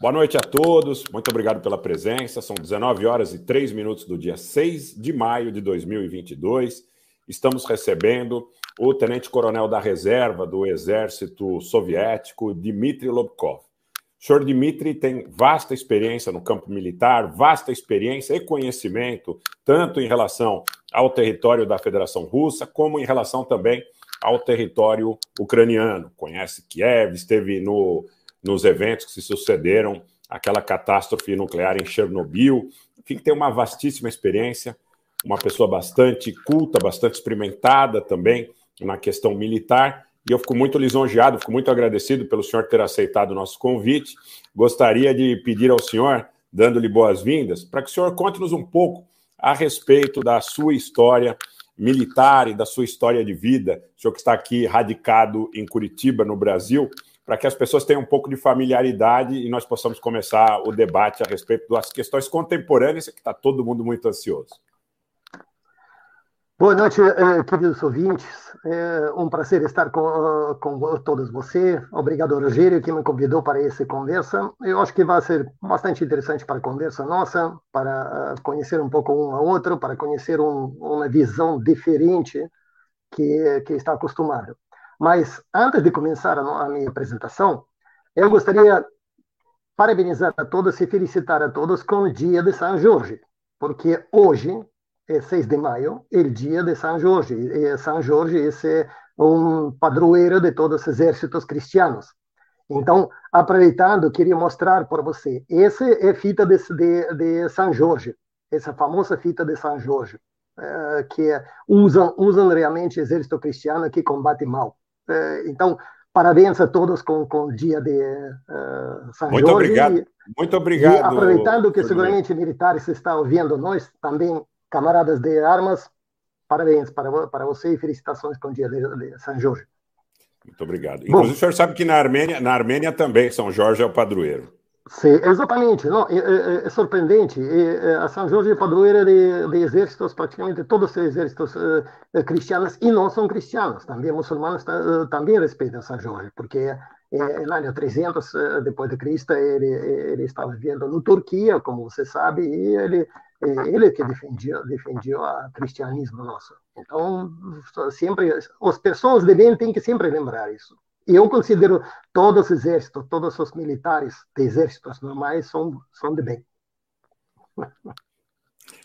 Boa noite a todos, muito obrigado pela presença. São 19 horas e 3 minutos do dia 6 de maio de 2022. Estamos recebendo o tenente-coronel da reserva do Exército Soviético, Dmitry Lobkov. O senhor Dmitry tem vasta experiência no campo militar, vasta experiência e conhecimento, tanto em relação ao território da Federação Russa, como em relação também ao território ucraniano. Conhece Kiev, esteve no nos eventos que se sucederam aquela catástrofe nuclear em Chernobyl. Enfim, tem uma vastíssima experiência, uma pessoa bastante culta, bastante experimentada também na questão militar. E eu fico muito lisonjeado, fico muito agradecido pelo senhor ter aceitado o nosso convite. Gostaria de pedir ao senhor, dando-lhe boas-vindas, para que o senhor conte-nos um pouco a respeito da sua história militar e da sua história de vida. O senhor que está aqui radicado em Curitiba, no Brasil, para que as pessoas tenham um pouco de familiaridade e nós possamos começar o debate a respeito das questões contemporâneas, que está todo mundo muito ansioso. Boa noite, eh, queridos ouvintes. É um prazer estar com, com todos vocês. Obrigado, Rogério, que me convidou para essa conversa. Eu acho que vai ser bastante interessante para a conversa nossa, para eh, conhecer um pouco um ao outro, para conhecer um, uma visão diferente que, que está acostumado. Mas antes de começar a minha apresentação, eu gostaria parabenizar a todos e felicitar a todos com o dia de São Jorge, porque hoje é 6 de maio, é o dia de São Jorge. E São Jorge é um padroeiro de todos os exércitos cristianos. Então, aproveitando, queria mostrar para você. Essa é a fita de, de, de São Jorge, essa famosa fita de São Jorge, eh, que usam, usam realmente o exército cristiano que combate mal. É, então, parabéns a todos com, com o dia de uh, São Muito Jorge. obrigado. Muito obrigado. E aproveitando que seguramente militares estão ouvindo nós, também camaradas de armas, parabéns para, para você e felicitações com o dia de, de São Jorge. Muito obrigado. Inclusive, Bom, o senhor sabe que na Armênia, na Armênia também São Jorge é o padroeiro. Sim, exatamente. Não, é, é, é. É, a São Jorge é padroeira de, de, exércitos, praticamente todos os exércitos uh, cristianos, e não são cristianos. Também muçulmanos uh, também respeitam São Jorge, porque é, no ano 300 uh, depois de Cristo ele, ele estava vivendo no Turquia, como você sabe, e ele ele que defendia defendia o cristianismo nosso. Então sempre as pessoas devem ter que sempre lembrar isso. E eu considero todos os exércitos, todos os militares de exércitos normais são, são de bem.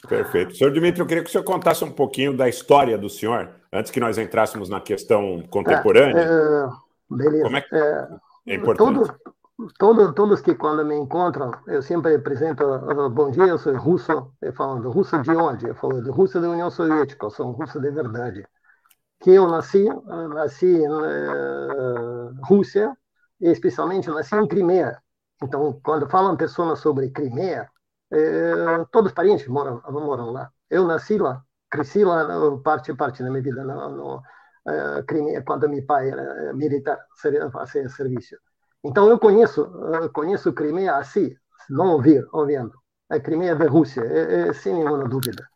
Perfeito. Senhor Dimitri, eu queria que o senhor contasse um pouquinho da história do senhor, antes que nós entrássemos na questão contemporânea. É, é, beleza. Como é, que é, é importante? Todo, todo, todos que quando me encontram, eu sempre apresento, uh, bom dia, eu sou russo, eu falo, russo de onde? Eu falo, de Rússia da União Soviética, eu sou um russo de verdade que eu nasci, nasci na eh, Rússia, especialmente nasci em Crimeia. Então, quando falam pessoas sobre Crimeia, eh, todos os parentes moram, moram lá. Eu nasci lá, cresci lá, parte parte da minha vida no, no eh, Crimeia, quando meu pai era militar, fazia serviço. Então, eu conheço, conheço Crimeia assim, não ouvir, ouvindo. A Crimeia da Rússia, é, é, sem nenhuma dúvida.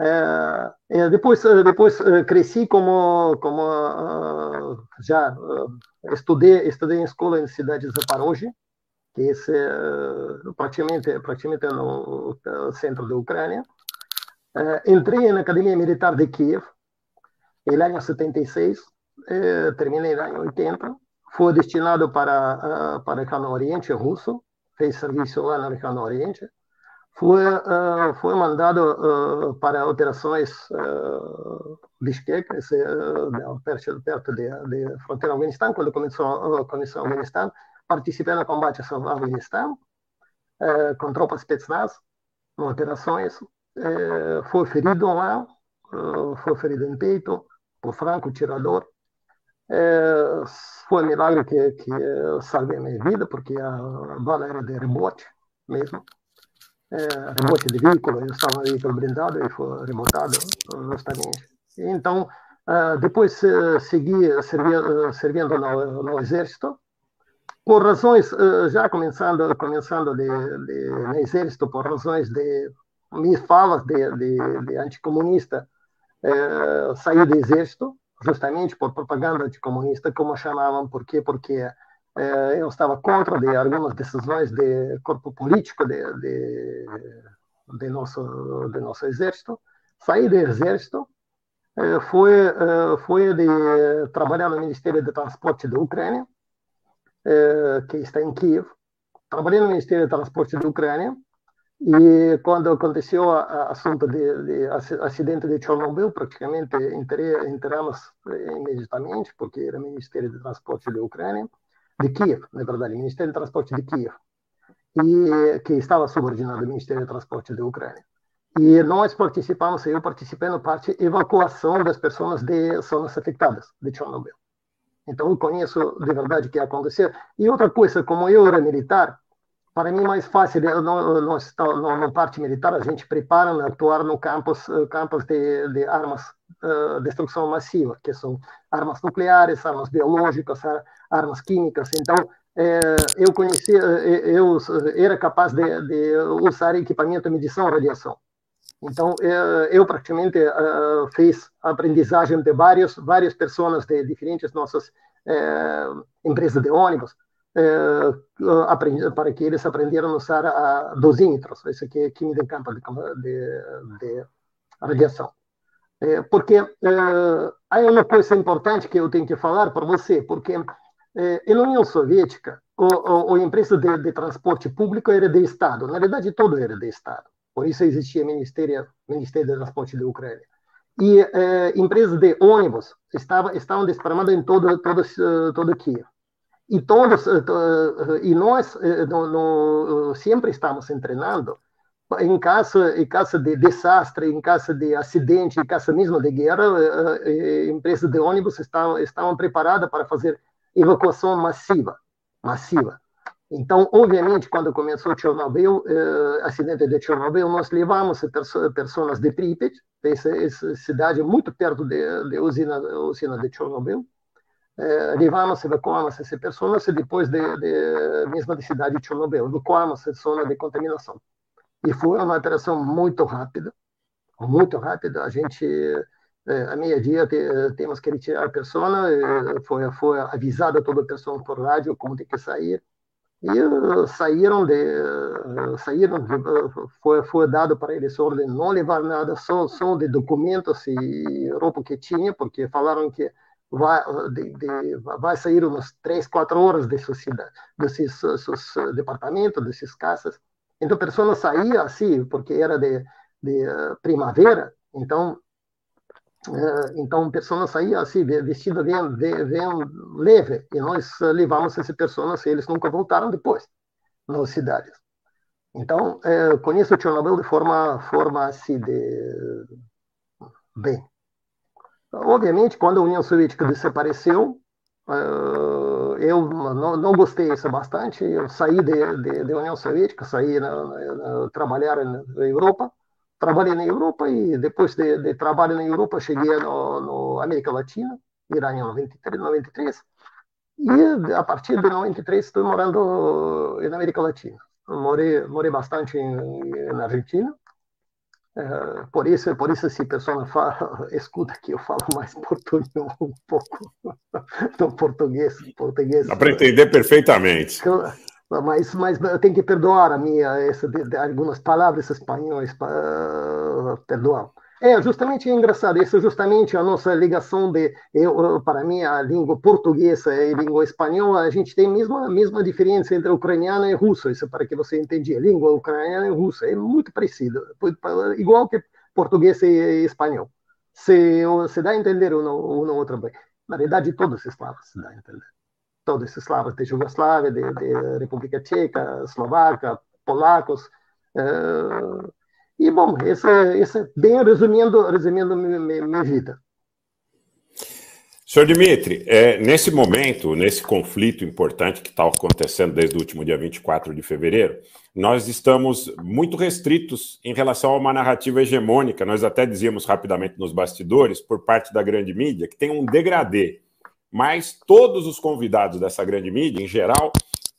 É, é, depois depois é, cresci como como uh, já uh, estudei estudei em escola em cidade de Zaporozhye que é uh, praticamente praticamente no centro da Ucrânia. Entrei na academia militar de Kiev em ano 76 terminei no ano 80 fui destinado para para o Oriente russo fez serviço lá no Oriente foi, uh, foi mandado uh, para operações uh, Bishkek, esse, uh, perto, perto de, de fronteira Afeganistão, quando começou, uh, começou o Afeganistão, participei no combate ao Afeganistão, uh, com tropas Spetsnaz, em operações, uh, foi ferido lá, foi ferido em peito, por franco tirador, foi um milagre que, que salvei a minha vida, porque a bala era de rebote mesmo remote de veículo, eu estava no veículo blindado e foi remotado justamente. Então, uh, depois uh, segui servi, servindo no, no, exército, por razões, já começando, começando de, de, no exército, por razões de minhas falas de, de, de anticomunista, saí do exército, justamente por propaganda anticomunista, como chamavam, por quê? Porque é, eu estava contra de algumas decisões do corpo político de, de, de, nosso, de nosso exército. Saí do exército, é, fui, é, fui de trabalhar no Ministério de Transporte da Ucrânia, que está em Kiev. Trabalhei no Ministério de Transporte da Ucrânia e quando aconteceu o assunto de, de, acidente de Chernobyl, praticamente entramos imediatamente, porque era Ministério de Transporte da Ucrânia de Kiev, na verdade, Ministério de Transporte de Kiev, e que estava subordinado ao Ministério de Transporte da Ucrânia. E nós participamos, eu participei na parte evacuação das pessoas de zonas afetadas de Chernobyl. Então, eu conheço de verdade o que aconteceu. E outra coisa, como eu era militar, para mim mais fácil, nós na parte militar, a gente prepara atuar no campos, campos de, de armas uh, destruição massiva, que são armas nucleares, armas biológicas, armas químicas. Então, é, eu conhecia, eu era capaz de, de, usar equipamento de medição de radiação. Então, eu praticamente uh, fiz aprendizagem de vários, várias pessoas de diferentes nossas empresas de ônibus, aprendi, para que eles aprenderam a usar a dosímetros, isso aqui é química de campo de, de, de radiação. É, porque é, há uma coisa importante que eu tenho que falar para você, porque é, na União Soviética, o, o, a empresa de, de, transporte público era de Estado, na verdade, todo era de Estado. Por isso existia Ministério, Ministério de Transporte da Ucrânia. E é, empresas de ônibus estavam, estavam desparramadas em todo, todo, todo Kiev. E, todos, e nós no, no, sempre estamos treinando em caso, em caso de desastre, em caso de acidente, em caso mesmo de guerra, eh, eh, empresas de ônibus estavam, estavam preparadas para fazer evacuação massiva, massiva. Então, obviamente, quando começou Chernobyl, eh, acidente de Chernobyl, nós levamos pessoas de Pripyat, essa, essa cidade muito perto da usina, usina de Chernobyl, eh, levamos, evacuamos essas pessoas e depois de, de mesma de cidade de Chernobyl, evacuamos a zona de contaminação. E foi uma operação muito rápida, muito rápida. A gente, é, a meia-dia, temos que retirar a pessoa, foi, foi avisada toda a pessoa por rádio como tem que sair. E uh, saíram de, uh, saíram uh, foi, foi dado para eles ordem não levar nada, só, só de documentos e roupa que tinha, porque falaram que vai, de, de, vai sair umas três, quatro horas desse, desses, desses departamentos, dessas casas. Então a pessoa saía assim, porque era de, de uh, primavera, então uh, então a pessoa saía assim, vestida bem, bem, bem leve, e nós levamos essas pessoas, e eles nunca voltaram depois nas cidades. Então, uh, conheço Chernobyl de forma, forma assim, de... bem. Obviamente, quando a União Soviética desapareceu, eu não, não gostei isso bastante. Eu saí da União Soviética, saí na, na, trabalhar na, Europa, trabalhei na Europa e depois de, de trabalho na Europa cheguei no, no América Latina, Irã em 93, 93 e a partir de 93 estou morando na América Latina. Morei, morei bastante na Argentina, por isso, por isso se a pessoa fala, escuta que eu falo mais português um pouco no português, português. Dá para entender perfeitamente. Mas, mas eu tenho que perdoar a minha essa algumas palavras espanhóis, uh, perdoar. É, justamente é engraçado, isso é justamente a nossa ligação de, eu, para mim, a língua portuguesa e língua espanhola, a gente tem mesma, a mesma diferença entre ucraniano e russo, isso para que você entenda, língua ucraniana e russa é muito parecida, igual que português e espanhol. Se, se dá a entender um ou outro bem. Na verdade, todos os eslavos se dá a entender. Todos os eslavos de Jugoslávia, de, de República Tcheca, Eslovaca, polacos, uh, e, bom, é, esse é bem resumindo, resumindo minha, minha vida. Senhor Dimitri, é, nesse momento, nesse conflito importante que está acontecendo desde o último dia 24 de fevereiro, nós estamos muito restritos em relação a uma narrativa hegemônica. Nós até dizíamos rapidamente nos bastidores, por parte da grande mídia, que tem um degradê. Mas todos os convidados dessa grande mídia, em geral,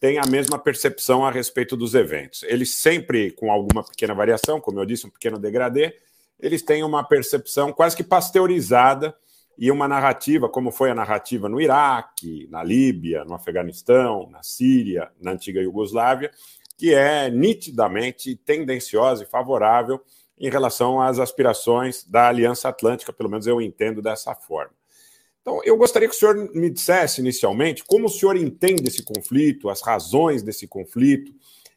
têm a mesma percepção a respeito dos eventos. Eles sempre, com alguma pequena variação, como eu disse, um pequeno degradê, eles têm uma percepção quase que pasteurizada e uma narrativa, como foi a narrativa no Iraque, na Líbia, no Afeganistão, na Síria, na antiga Iugoslávia, que é nitidamente tendenciosa e favorável em relação às aspirações da Aliança Atlântica, pelo menos eu entendo dessa forma. Então, eu gostaria que o senhor me dissesse inicialmente como o senhor entende esse conflito, as razões desse conflito,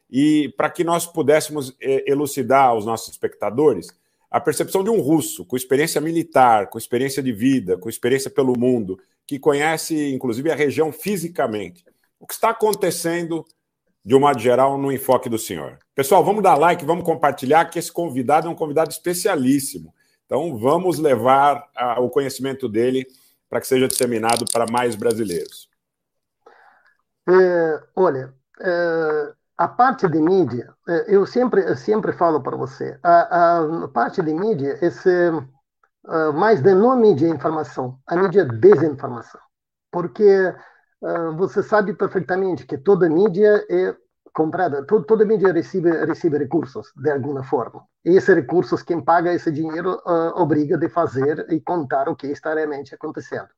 e para que nós pudéssemos eh, elucidar aos nossos espectadores a percepção de um russo com experiência militar, com experiência de vida, com experiência pelo mundo, que conhece inclusive a região fisicamente. O que está acontecendo, de um modo geral, no enfoque do senhor? Pessoal, vamos dar like, vamos compartilhar, que esse convidado é um convidado especialíssimo. Então, vamos levar a, o conhecimento dele para que seja disseminado para mais brasileiros. É, olha, é, a parte de mídia, é, eu sempre, eu sempre falo para você, a, a, parte de mídia, esse, uh, mais de não mídia informação, a mídia desinformação. Porque uh, você sabe perfeitamente que toda mídia é comprada, todo, toda mídia recebe, recebe recursos de alguma forma. E esses recursos, quem paga esse dinheiro, uh, obriga de fazer e contar o que está realmente acontecendo.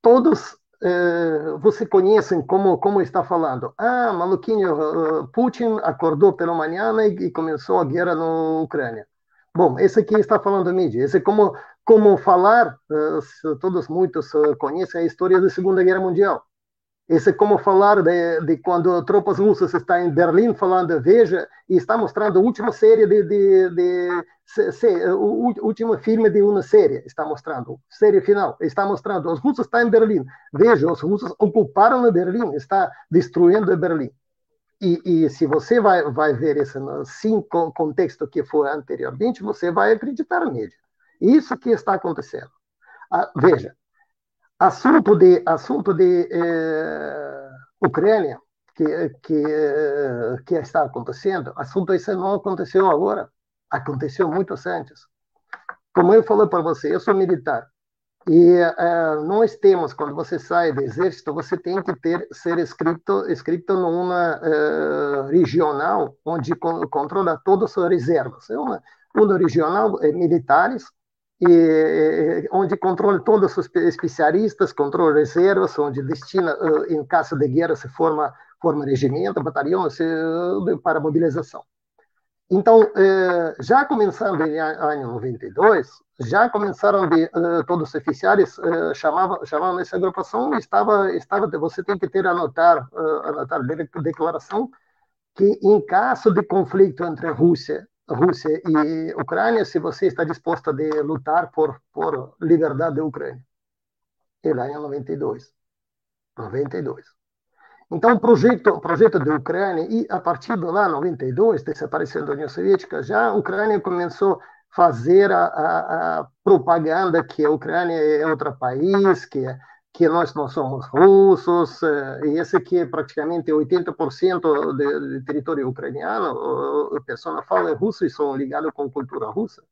Todos eh, você conhecem como como está falando. Ah, maluquinho, uh, Putin acordou pela manhã e, e, começou a guerra na Ucrânia. Bom, esse aqui está falando mídia. Esse é como como falar, uh, todos muitos conhecem a história da Segunda Guerra Mundial. Esse é como falar de, de, quando tropas russas estão em Berlim falando, veja, e está mostrando a última série de, de, de se, se, o último filme de uma série, está mostrando, série final, está mostrando, os russos estão em Berlim, veja, os russos ocuparam Berlim, está destruindo Berlim. E, e, se você vai, vai ver esse sim, contexto que foi anteriormente, você vai acreditar nele. Isso que está acontecendo. Ah, veja, assunto de assunto de eh, Ucrânia que que eh, que está acontecendo. Assunto esse não aconteceu agora. Aconteceu muito antes. Como eu falei para você eu sou militar. E eh, nós temos quando você sai do exército você tem que ter ser escrito escrito numa eh, regional onde controla todas as reservas. É uma uma regional eh, militares e, onde controla todos os especialistas, controla reservas, onde destina, em caso de guerra, se forma, forma regimento, batalhão para mobilização. Então, já começando em ano 92, já começaram de, todos os oficiais chamavam chamavam essa agrupação estava estava você tem que ter anotar anotar declaração que em caso de conflito entre a Rússia Rússia e Ucrânia se você está disposto a lutar por por liberdade da Ucrânia. E lá em 92. 92. Então, o projeto, projeto da Ucrânia, e a partir de lá, 92, desaparecendo a União Soviética, já a Ucrânia começou a fazer a, a, a propaganda que a Ucrânia é outro país, que é que nós não somos russos, eh, e esse aqui é praticamente 80% do território ucraniano, a pessoa fala russo e são ligados com cultura russa.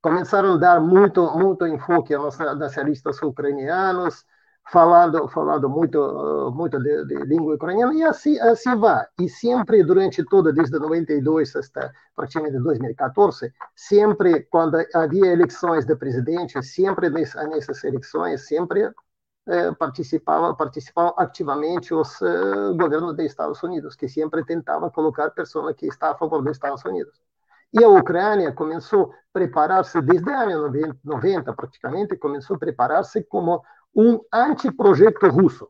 Começaram a dar muito, muito enfoque aos nacionalistas ucranianos, falando, falando muito, muito de, de, língua ucraniana, e assim, assim vai. E sempre, durante toda, desde 92 até praticamente 2014, sempre, quando havia eleições de presidente, sempre nessas eleições, sempre eh, participavam, participavam ativamente os governos dos Estados Unidos, que sempre tentavam colocar pessoas que estavam a favor dos Estados Unidos. E a Ucrânia começou a preparar-se, desde o ano 90, 90, praticamente, começou a preparar-se como um anteprojeto russo.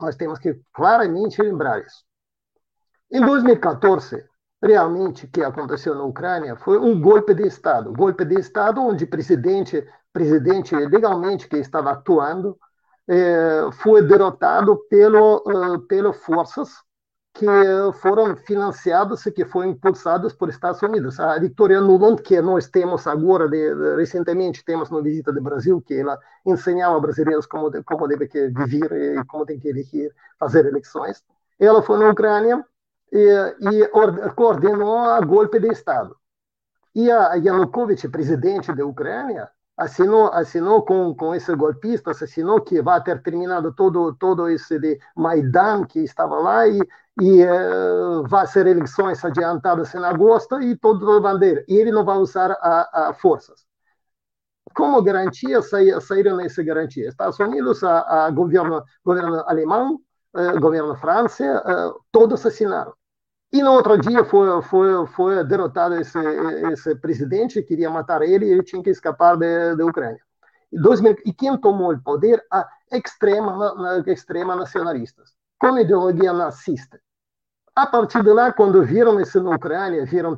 Nós temos que claramente lembrar isso. Em 2014, realmente o que aconteceu na Ucrânia foi um golpe de Estado. Golpe de Estado onde presidente, presidente legalmente que estava atuando, é, foi derrotado pelo, pelas forças que foram financiadas e que foram impulsadas por Estados Unidos. A Victoria Nuland, que nós temos agora, de, recentemente temos na visita do Brasil, que ela ensinava brasileiros como, de, como deve que viver e como tem que fazer eleições. Ela foi na Ucrânia e, e coordenou a golpe de Estado. E a Yanukovych, presidente da Ucrânia, assinou, assinou com, com esses golpistas, assinou que vai ter terminado todo, todo esse de Maidan que estava lá e, e uh, vai ser eleições adiantadas em agosto e todo a bandeira. E ele não vai usar a, a forças. como garantia saíram nessa garantia? Estados Unidos, a, a governo, governo alemão, eh, governo França, eh, todos assinaram. E no outro dia foi, foi, foi derrotado esse, esse presidente, queria matar ele e ele tinha que escapar da Ucrânia. E, 2000, e quem tomou o poder? A extrema, extrema nacionalistas, com ideologia nazista. A partir de lá, quando viram isso na Ucrânia, viram,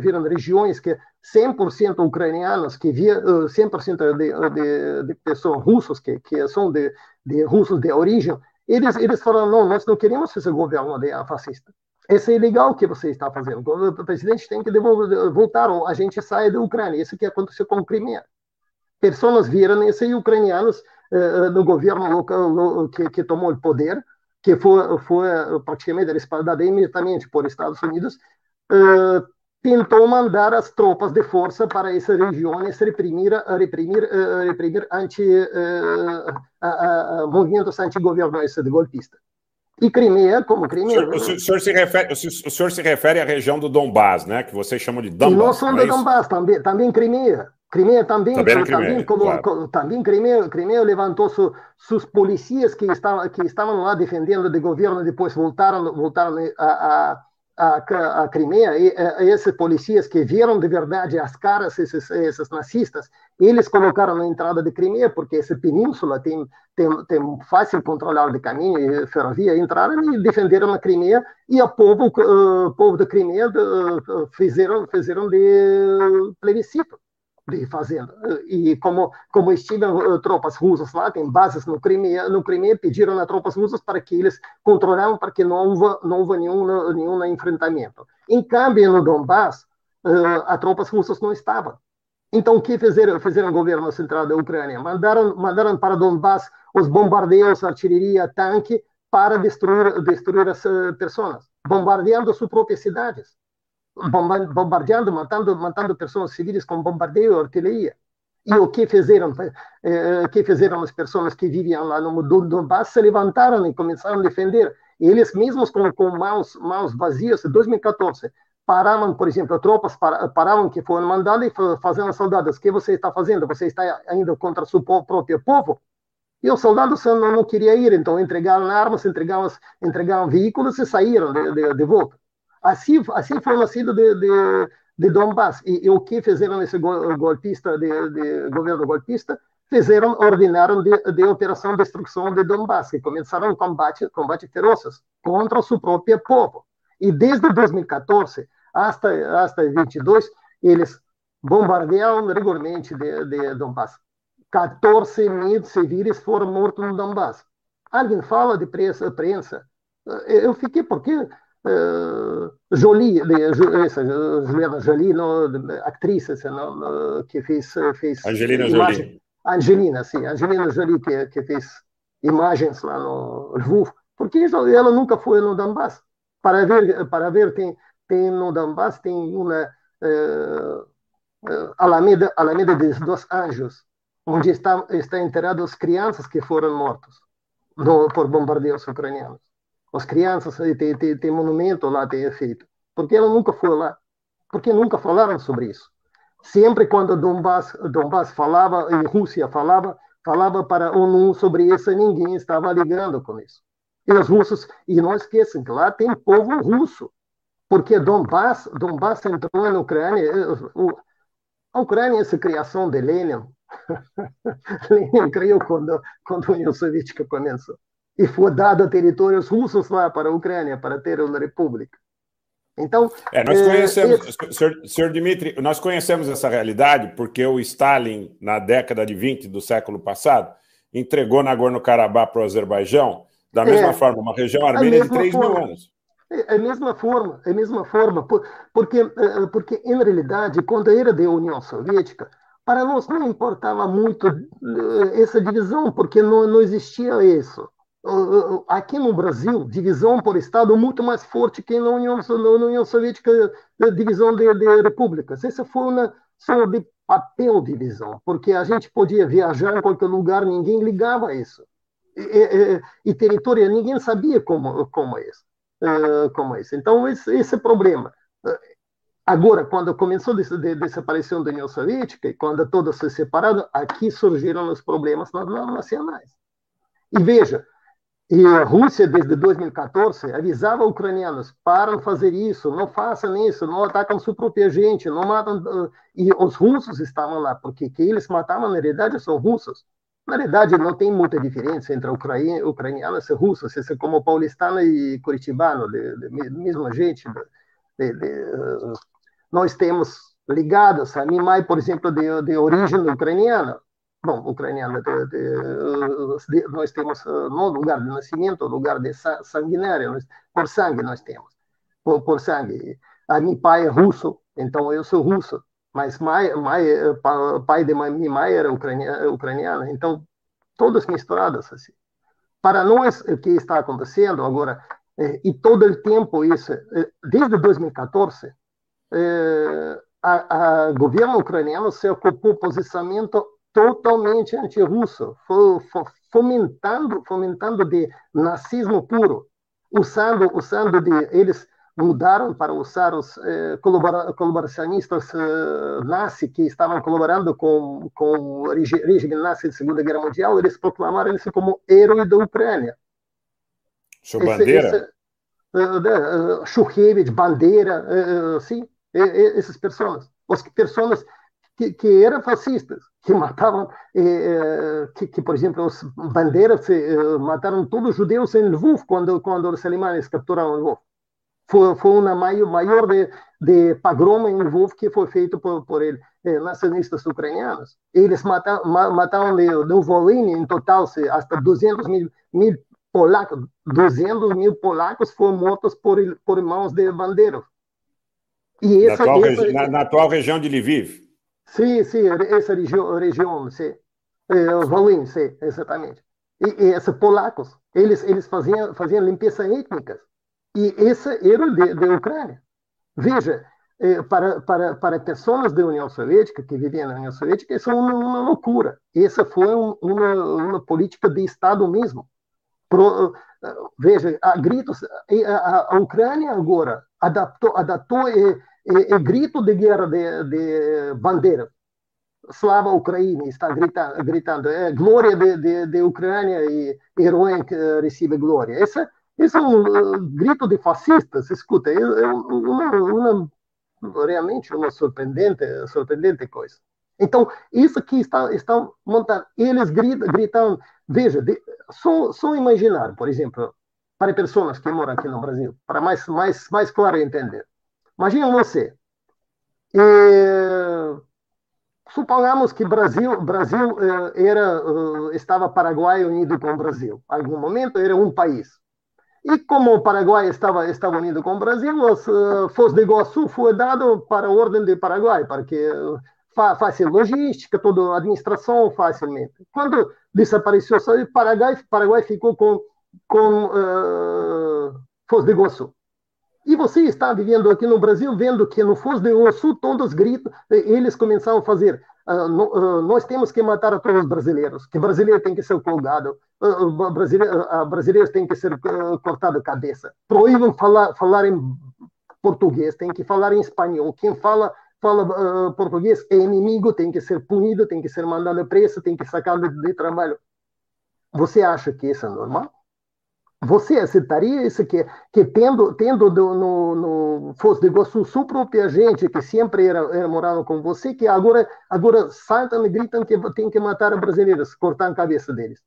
viram regiões que 100% ucranianos, que via 100% de, de, de pessoas russas que, que são de, de russos de origem, eles, eles falaram, não, nós não queremos esse governo de fascista. Isso é ilegal que você está fazendo. O presidente tem que devolver, voltar, ou a gente sai da Ucrânia. Isso que aconteceu com o Crimea. Pessoas viram esse ucranianos uh, no governo local no, que, que tomou o poder, que foi, foi praticamente respaldada imediatamente por Estados Unidos, uh, tentou mandar as tropas de força para essas regiões reprimir, reprimir, uh, reprimir anti, uh, movimentos antigovernistas de golpista. E Crimea, como Crimea. O senhor, o senhor, se refere, o senhor se refere à região do Donbás, né? Que vocês chamam de Donbás. E somos é do Donbás, também, também Crimea. Crimea também, também, Crimea, também, como, claro. também Crimea, Crimea levantou su, seus policias que estavam, que estavam lá defendendo o governo, depois voltaram, voltaram a, a, a, a Crimea. E, e esses policias que viram de verdade as caras esses, esses nazistas, eles colocaram na entrada de Crimea, porque essa península tem, tem, tem fácil controlar de caminho e ferrovia, entraram e defenderam a Crimea, e o povo, uh, povo da Crimea uh, fizeram, fizeram de plebiscito de fazenda. E como, como estiveram tropas russas lá, tem bases no Crimea, no Crimea pediram a tropas russas para que eles controlassem para que não houve, não houve nenhum, nenhum enfrentamento. Em câmbio, no Donbass, uh, as tropas russas não estavam. Então, o que fizeram, fizeram o governo central da Ucrânia? Mandaram, mandaram para Donbass os bombardeios, artilharia, tanque, para destruir, destruir as eh, pessoas, bombardeando suas próprias cidades, bombardeando, matando, matando pessoas civis com bombardeio e artilharia. E o que fizeram? Eh, que fizeram as pessoas que viviam lá no Donbass? Se levantaram e começaram a defender. Eles mesmos com, com mãos, mãos vazias, em 2014, paravam, por exemplo, tropas paravam que foram mandadas e fazendo soldados, o que você está fazendo? Você está indo contra o seu próprio povo? E os soldados não, não queriam ir, então entregaram armas, entregaram, entregaram veículos e saíram de, de, de volta. Assim, assim foi nascido de, de, de Donbass. E, e, o que fizeram esse golpista, de, de governo golpista? Fizeram, ordenaram de, de operação de destruição de Donbass, que começaram combate, combate ferozes contra o seu próprio povo. E desde 2014 até, até 22, eles bombardearam regularmente de, de Donbass. 14 mil civis foram mortos no Donbass. Alguém fala de prensa? prensa. Eu fiquei, porque Jolie, essa, Juliana Jolie, no, atriz no, que fez, fez Angelina imagem, Jolie. Angelina, sim, Angelina Jolie que, que fez imagens lá no Lviv, porque ela nunca foi no Donbass para ver, para ver tem, tem no Donbass tem uma uh, Alameda, Alameda dos Anjos, onde está, está enterrado as crianças que foram mortas no, por bombardeios ucranianos. As crianças, tem, tem, tem monumento lá, tem feito. Porque ela nunca foi lá. Porque nunca falaram sobre isso. Sempre quando Donbass, Donbass falava, e Rússia falava, falava para a ONU sobre isso, ninguém estava ligando com isso. E os russos, e não esqueçam que lá tem povo russo, porque Donbass, Donbass entrou na Ucrânia, a Ucrânia essa criação de Lenin, Lenin criou quando, quando a União Soviética começou, e foi dado territórios russos lá para a Ucrânia, para ter uma república. Então, é, nós conhecemos, é, senhor, senhor Dmitry, nós conhecemos essa realidade porque o Stalin, na década de 20 do século passado, entregou Nagorno-Karabakh para o Azerbaijão da mesma é, forma, uma região armênia de 3 mil anos. É a mesma forma, é a mesma forma, porque, eh, porque em realidade, quando era da União Soviética, para nós não importava muito eh, essa divisão, porque não, não existia isso. Aqui no Brasil, divisão por Estado muito mais forte que na União, na União Soviética, eh, divisão de, de repúblicas. Essa foi uma só de papel divisão, porque a gente podia viajar em qualquer lugar, ninguém ligava a isso e, e, território, ninguém sabia como, como é isso. Uh, como é isso. Então, esse, esse é o problema. Agora, quando começou a desaparecer da União Soviética e quando todos se separaram, aqui surgiram os problemas nacionais. E veja, e a Rússia, desde 2014, avisava ucranianos: param de fazer isso, não façam isso, não atacam sua própria gente, não matam. E os russos estavam lá, porque que eles matavam, na realidade, são russos. Na verdade, não tem muita diferença entre ucranianos e russos, isso é como paulistano e curitibano, de, de, mesma gente. De, nós temos ligados, a minha mãe, por exemplo, de, de origem ucraniana, bom, ucraniana, de, de, nós temos no lugar de nascimento, lugar de sanguinário, por sangue nós temos, por, por sangue. A meu pai é russo, então eu sou russo, mas mãe, mãe, pai de minha mãe era ucraniana, então todas misturadas assim. Para nós, o que está acontecendo agora, eh, e todo o tempo isso, eh, desde 2014, eh, a, a governo ucraniano se ocupou posicionamento totalmente anti-russo, fomentando, fomentando de nazismo puro, usando, usando de eles mudaram para usar os eh, colaboracionistas eh, nazi que estavam colaborando com, com o regime nazi da Segunda Guerra Mundial, eles proclamaram ele como herói da Ucrânia. Seu Bandeira? Esse, uh, Shukhevich, Bandeira, uh, sim, essas pessoas. As pessoas que, que eram fascistas, que matavam, eh, que, que, por exemplo, os bandeiras eh, mataram todos os judeus em Lvov quando, quando os alemães capturaram Lvov. Foi, foi uma maior, maior de, de pogrom em Lvov que foi feito por, por ele, eh, nacionalistas ucranianos. Eles mataram, mataram de, de em total, se, até 200 mil, mil polacos, 200 mil polacos foram mortos por, por mãos de bandeiros. E essa, na, atual, essa, na, na atual região de Lviv? Sim, sim, essa região, região sim. É, Volin, sim, exatamente. E, e esses polacos, eles, eles faziam, faziam limpeza étnica. E esse era de, de Ucrânia. Veja, é, para, para, para pessoas da União Soviética, que viviam na União Soviética, isso é uma, uma loucura. Essa foi um, uma, uma política de Estado mesmo. Pro, veja, a gritos, a, a, Ucrânia agora adaptou, adaptou e, e, e grito de guerra de, de bandeira. Slava Ucrânia está gritando, gritando é glória de, de, de Ucrânia e herói que recebe glória. Esse, esse é um uh, grito de fascistas, escuta, é, é uma, uma, realmente uma surpreendente, surpreendente coisa. Então, isso que está, estão montando, eles gritam, gritam veja, de, só, só imaginar, por exemplo, para pessoas que moram aqui no Brasil, para mais, mais, mais claro entender. Imagina você. Suponhamos que Brasil, Brasil eh, era, eh, estava Paraguai unido com o Brasil. Em algum momento era um país. E como o Paraguai estava, estava unido com o Brasil, os uh, Foz do Iguaçu foi dado para a ordem de Paraguai, para que uh, fácil logística, toda a administração facilmente. Quando desapareceu o Paraguai, Paraguai ficou com, com uh, Foz do Iguaçu. E você está vivendo aqui no Brasil, vendo que no Foz do Iguaçu todos gritam, eles começaram a fazer. Uh, no, uh, nós temos que matar todos os brasileiros, que brasileiro tem que ser colgado, uh, brasileiro, brasileiros têm que ser cortado a cabeça. Proíbam falar, falar em português, tem que falar em espanhol. Quem fala fala português é inimigo, tem que ser punido, tem que ser mandado preso, tem que sacar de, de trabalho. Você acha que isso é normal? Você aceitaria isso que, que tendo, tendo do, no, no Foz do Iguaçu sua própria gente que sempre era, era morando com você, que agora, agora saltam e gritam que tem que matar os brasileiros, cortar a cabeça deles.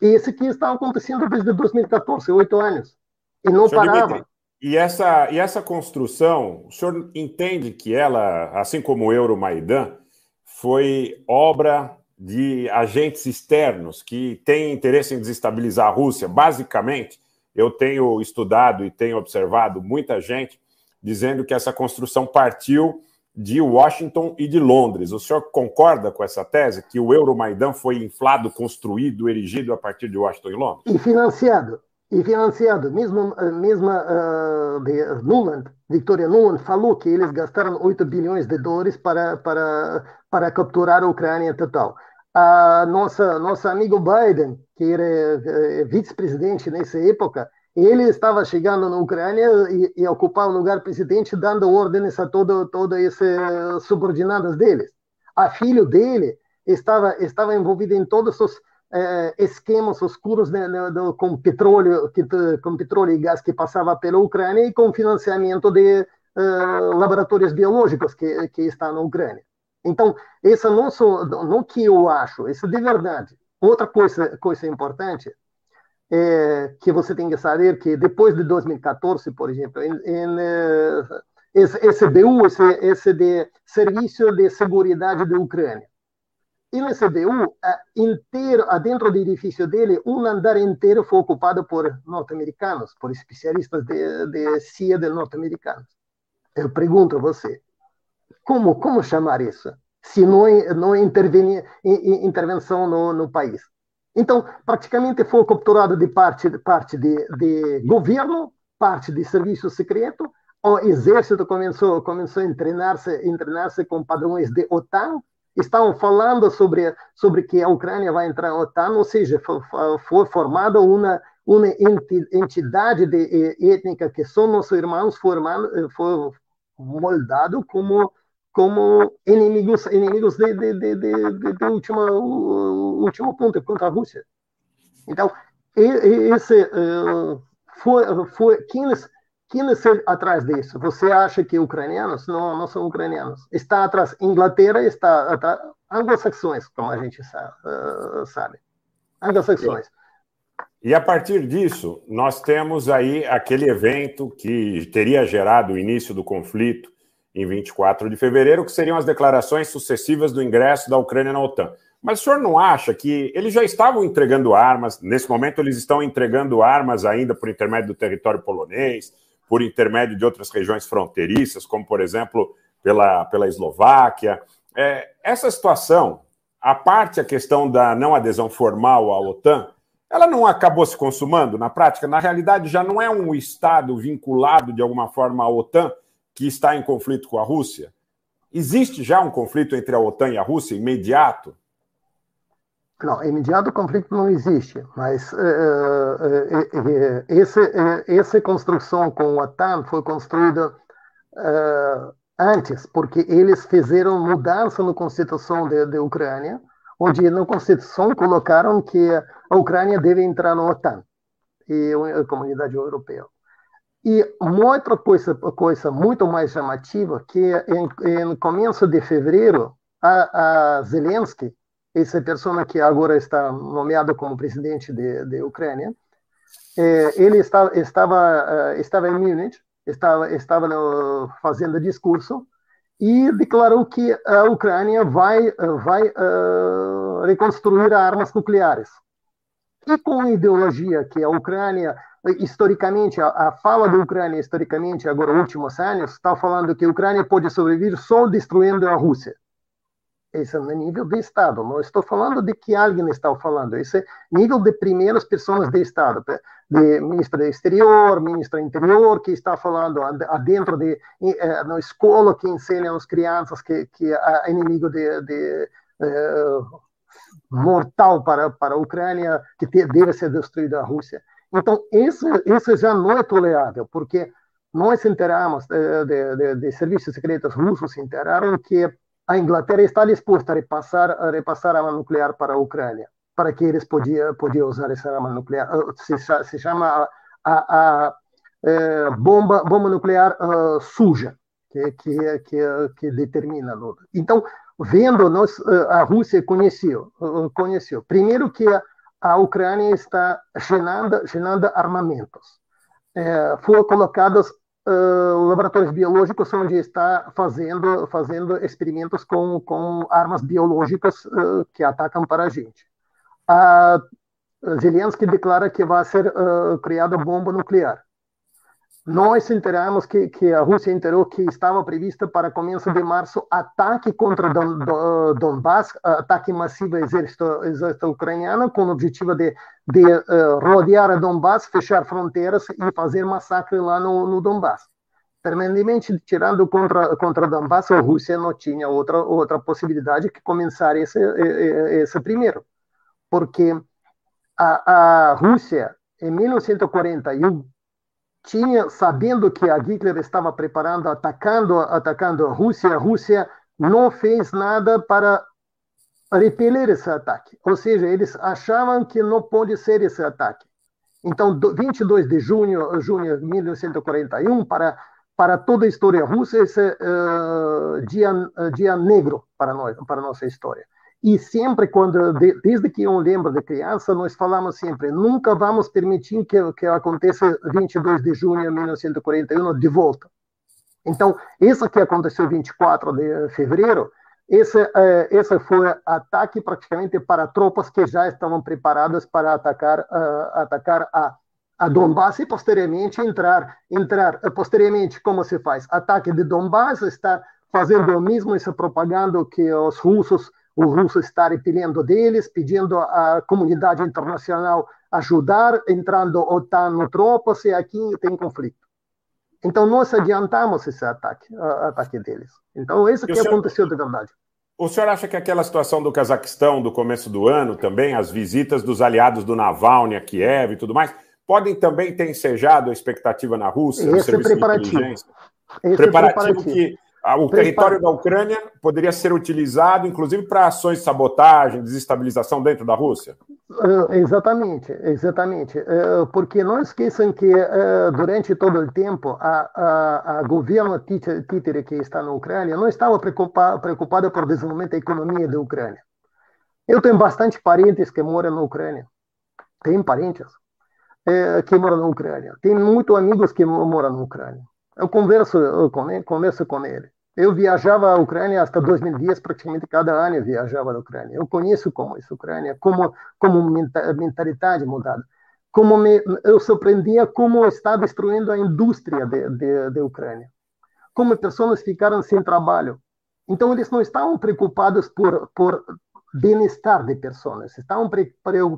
E isso que está acontecendo desde 2014, oito anos. E não Senhor parava. Dimitri, e essa, e essa construção, o senhor entende que ela, assim como o Euromaidan, foi obra de agentes externos que têm interesse em desestabilizar a Rússia. Basicamente, eu tenho estudado e tenho observado muita gente dizendo que essa construção partiu de Washington e de Londres. O senhor concorda com essa tese, que o Euromaidan foi inflado, construído, erigido a partir de Washington e Londres? E financiado. E financiado. Mesmo, mesmo uh, de Nuland, Victoria Nuland, falou que eles gastaram 8 bilhões de dólares para, para, para capturar a Ucrânia total a nossa nosso amigo Biden, que era é, vice-presidente nessa época, ele estava chegando na Ucrânia e, e ocupar o lugar presidente, dando ordens a todo, todo esses subordinados deles. A filho dele estava estava envolvido em todos os eh, esquemas oscuros né, com petróleo que, com petróleo e gás que passava pela Ucrânia e com financiamento de eh, laboratórios biológicos que que está na Ucrânia. Então, isso não só não que eu acho, isso de verdade. Outra coisa coisa importante é, que você tem que saber que depois de 2014, por exemplo, em, em esse, SBU, esse, de Serviço de Seguridade da Ucrânia, e no SBU, inteiro, dentro do edifício dele, um andar inteiro foi ocupado por norte-americanos, por especialistas de, de CIA norte-americanos. Eu pergunto a você, como, como chamar isso? Se não, não intervenir, intervenção no, no país. Então, praticamente foi capturado de parte, parte de, de governo, parte de serviço secreto. O exército começou, começou a treinar-se treinar com padrões de OTAN. Estavam falando sobre, sobre que a Ucrânia vai entrar na OTAN, ou seja, foi, foi formada uma, uma entidade de, étnica que são nossos irmãos, foi, foi moldado como como inimigos inimigos de, de, de, de, de última, último ponto contra a Rússia. Então, esse uh, foi, foi quem, quem está atrás disso? Você acha que ucranianos? Não, não são ucranianos. Está atrás Inglaterra, está atrás anglo-saxões, como a gente. Uh, sabe. Anglo-saxões. E a partir disso, nós temos aí aquele evento que teria gerado o início do conflito em 24 de fevereiro, que seriam as declarações sucessivas do ingresso da Ucrânia na OTAN. Mas o senhor não acha que eles já estavam entregando armas, nesse momento eles estão entregando armas ainda por intermédio do território polonês, por intermédio de outras regiões fronteiriças, como, por exemplo, pela, pela Eslováquia. É, essa situação, a parte a questão da não adesão formal à OTAN, ela não acabou se consumando na prática? Na realidade, já não é um Estado vinculado de alguma forma à OTAN, que está em conflito com a Rússia? Existe já um conflito entre a OTAN e a Rússia imediato? Não, imediato conflito não existe, mas uh, uh, esse, essa construção com a OTAN foi construída antes, porque eles fizeram mudança na Constituição da Ucrânia, onde na Constituição colocaram que a Ucrânia deve entrar na OTAN e a comunidade europeia. E uma outra coisa, coisa muito mais chamativa, que em começo de fevereiro, a, a Zelensky, essa pessoa que agora está nomeado como presidente de, de Ucrânia, é, ele estava, estava, eh, estava em Munich, estava, estava no, fazendo discurso e declarou que a Ucrânia vai, vai uh, reconstruir armas nucleares. E com a ideologia que a Ucrânia historicamente, a, a, fala da Ucrânia, historicamente, agora, últimos anos, está falando que a Ucrânia pode sobreviver só destruindo a Rússia. Esse é nível de Estado. Não estou falando de que alguém está falando. Esse é nível de primeiras pessoas de Estado, de ministro do Exterior, ministro do Interior, que está falando dentro de eh, na escola que ensina às crianças que que é inimigo de, de eh, mortal para para a Ucrânia, que deve ser destruída a Rússia. Então, isso, isso já não é tolerável, porque nós enteramos, eh, de, de, de serviços secretos russos enteraram que a Inglaterra está disposta a repassar, a repassar arma nuclear para a Ucrânia, para que eles podiam, podiam usar essa arma nuclear. Eh, se, se chama a, a, a é, bomba, bomba nuclear uh, suja, que, que, que, que determina. Então, vendo, nós, a Rússia conheceu, conheceu primeiro que a Ucrânia está gerando armamentos. É, foram colocados uh, laboratórios biológicos onde está fazendo, fazendo experimentos com, com armas biológicas uh, que atacam para a gente. A Zelensky declara que vai ser uh, criada bomba nuclear. Nós enteramos que, que a Rússia enterou que estava prevista para começo de março ataque contra Don, Don, Donbass, ataque massivo exército, exército ucraniano, com o objetivo de, de uh, rodear a Donbass, fechar fronteiras e fazer massacre lá no, no Donbass. Permanentemente tirando contra, contra Donbass, a Rússia não tinha outra, outra possibilidade que começar esse, esse primeiro. Porque a, a Rússia em 1941, tinha, sabendo que a Hitler estava preparando, atacando, atacando a Rússia, a Rússia não fez nada para repelir esse ataque. Ou seja, eles achavam que não pode ser esse ataque. Então, 22 de junho, junho de 1941, para para toda a história russa, esse uh, dia, uh, dia negro para nós, para nossa história. E sempre, quando, de, desde que eu lembro de criança, nós falamos sempre: nunca vamos permitir que, que aconteça 22 de junho de 1941 de volta. Então, isso que aconteceu 24 de fevereiro, esse, uh, esse foi ataque praticamente para tropas que já estavam preparadas para atacar, atacar a a Donbass e posteriormente entrar, entrar eh, posteriormente como se faz ataque de Donbass está fazendo o mesmo essa propaganda que os russos os russos estão repelindo deles pedindo à comunidade internacional ajudar entrando OTAN no tropas e aqui tem conflito. Então nós adiantamos esse ataque ataque deles. Então isso que senhor, aconteceu de verdade. O senhor acha que aquela situação do Cazaquistão do começo do ano também as visitas dos aliados do Navalny a Kiev e tudo mais podem também ter ensejado a expectativa na Rússia, Esse no é preparativo. de Esse preparativo, preparativo. que o território da Ucrânia poderia ser utilizado, inclusive, para ações de sabotagem, desestabilização dentro da Rússia? Uh, exatamente, exatamente. Uh, porque não esqueçam que uh, durante todo o tempo a, a, a governo títere que está na Ucrânia não estava preocupado, preocupado por desenvolvimento da economia da Ucrânia. Eu tenho bastante parentes que moram na Ucrânia. Tem parentes é, que mora na Ucrânia. Tem muitos amigos que moram na Ucrânia. Eu converso com ele, converso com ele. Eu viajava à Ucrânia até 2010, praticamente cada ano eu viajava à Ucrânia. Eu conheço como a Ucrânia, como como mentalidade mudada. Como me, eu surpreendia como está destruindo a indústria de, de, de Ucrânia. Como pessoas ficaram sem trabalho. Então eles não estavam preocupados por por bem-estar de pessoas, estavam pre,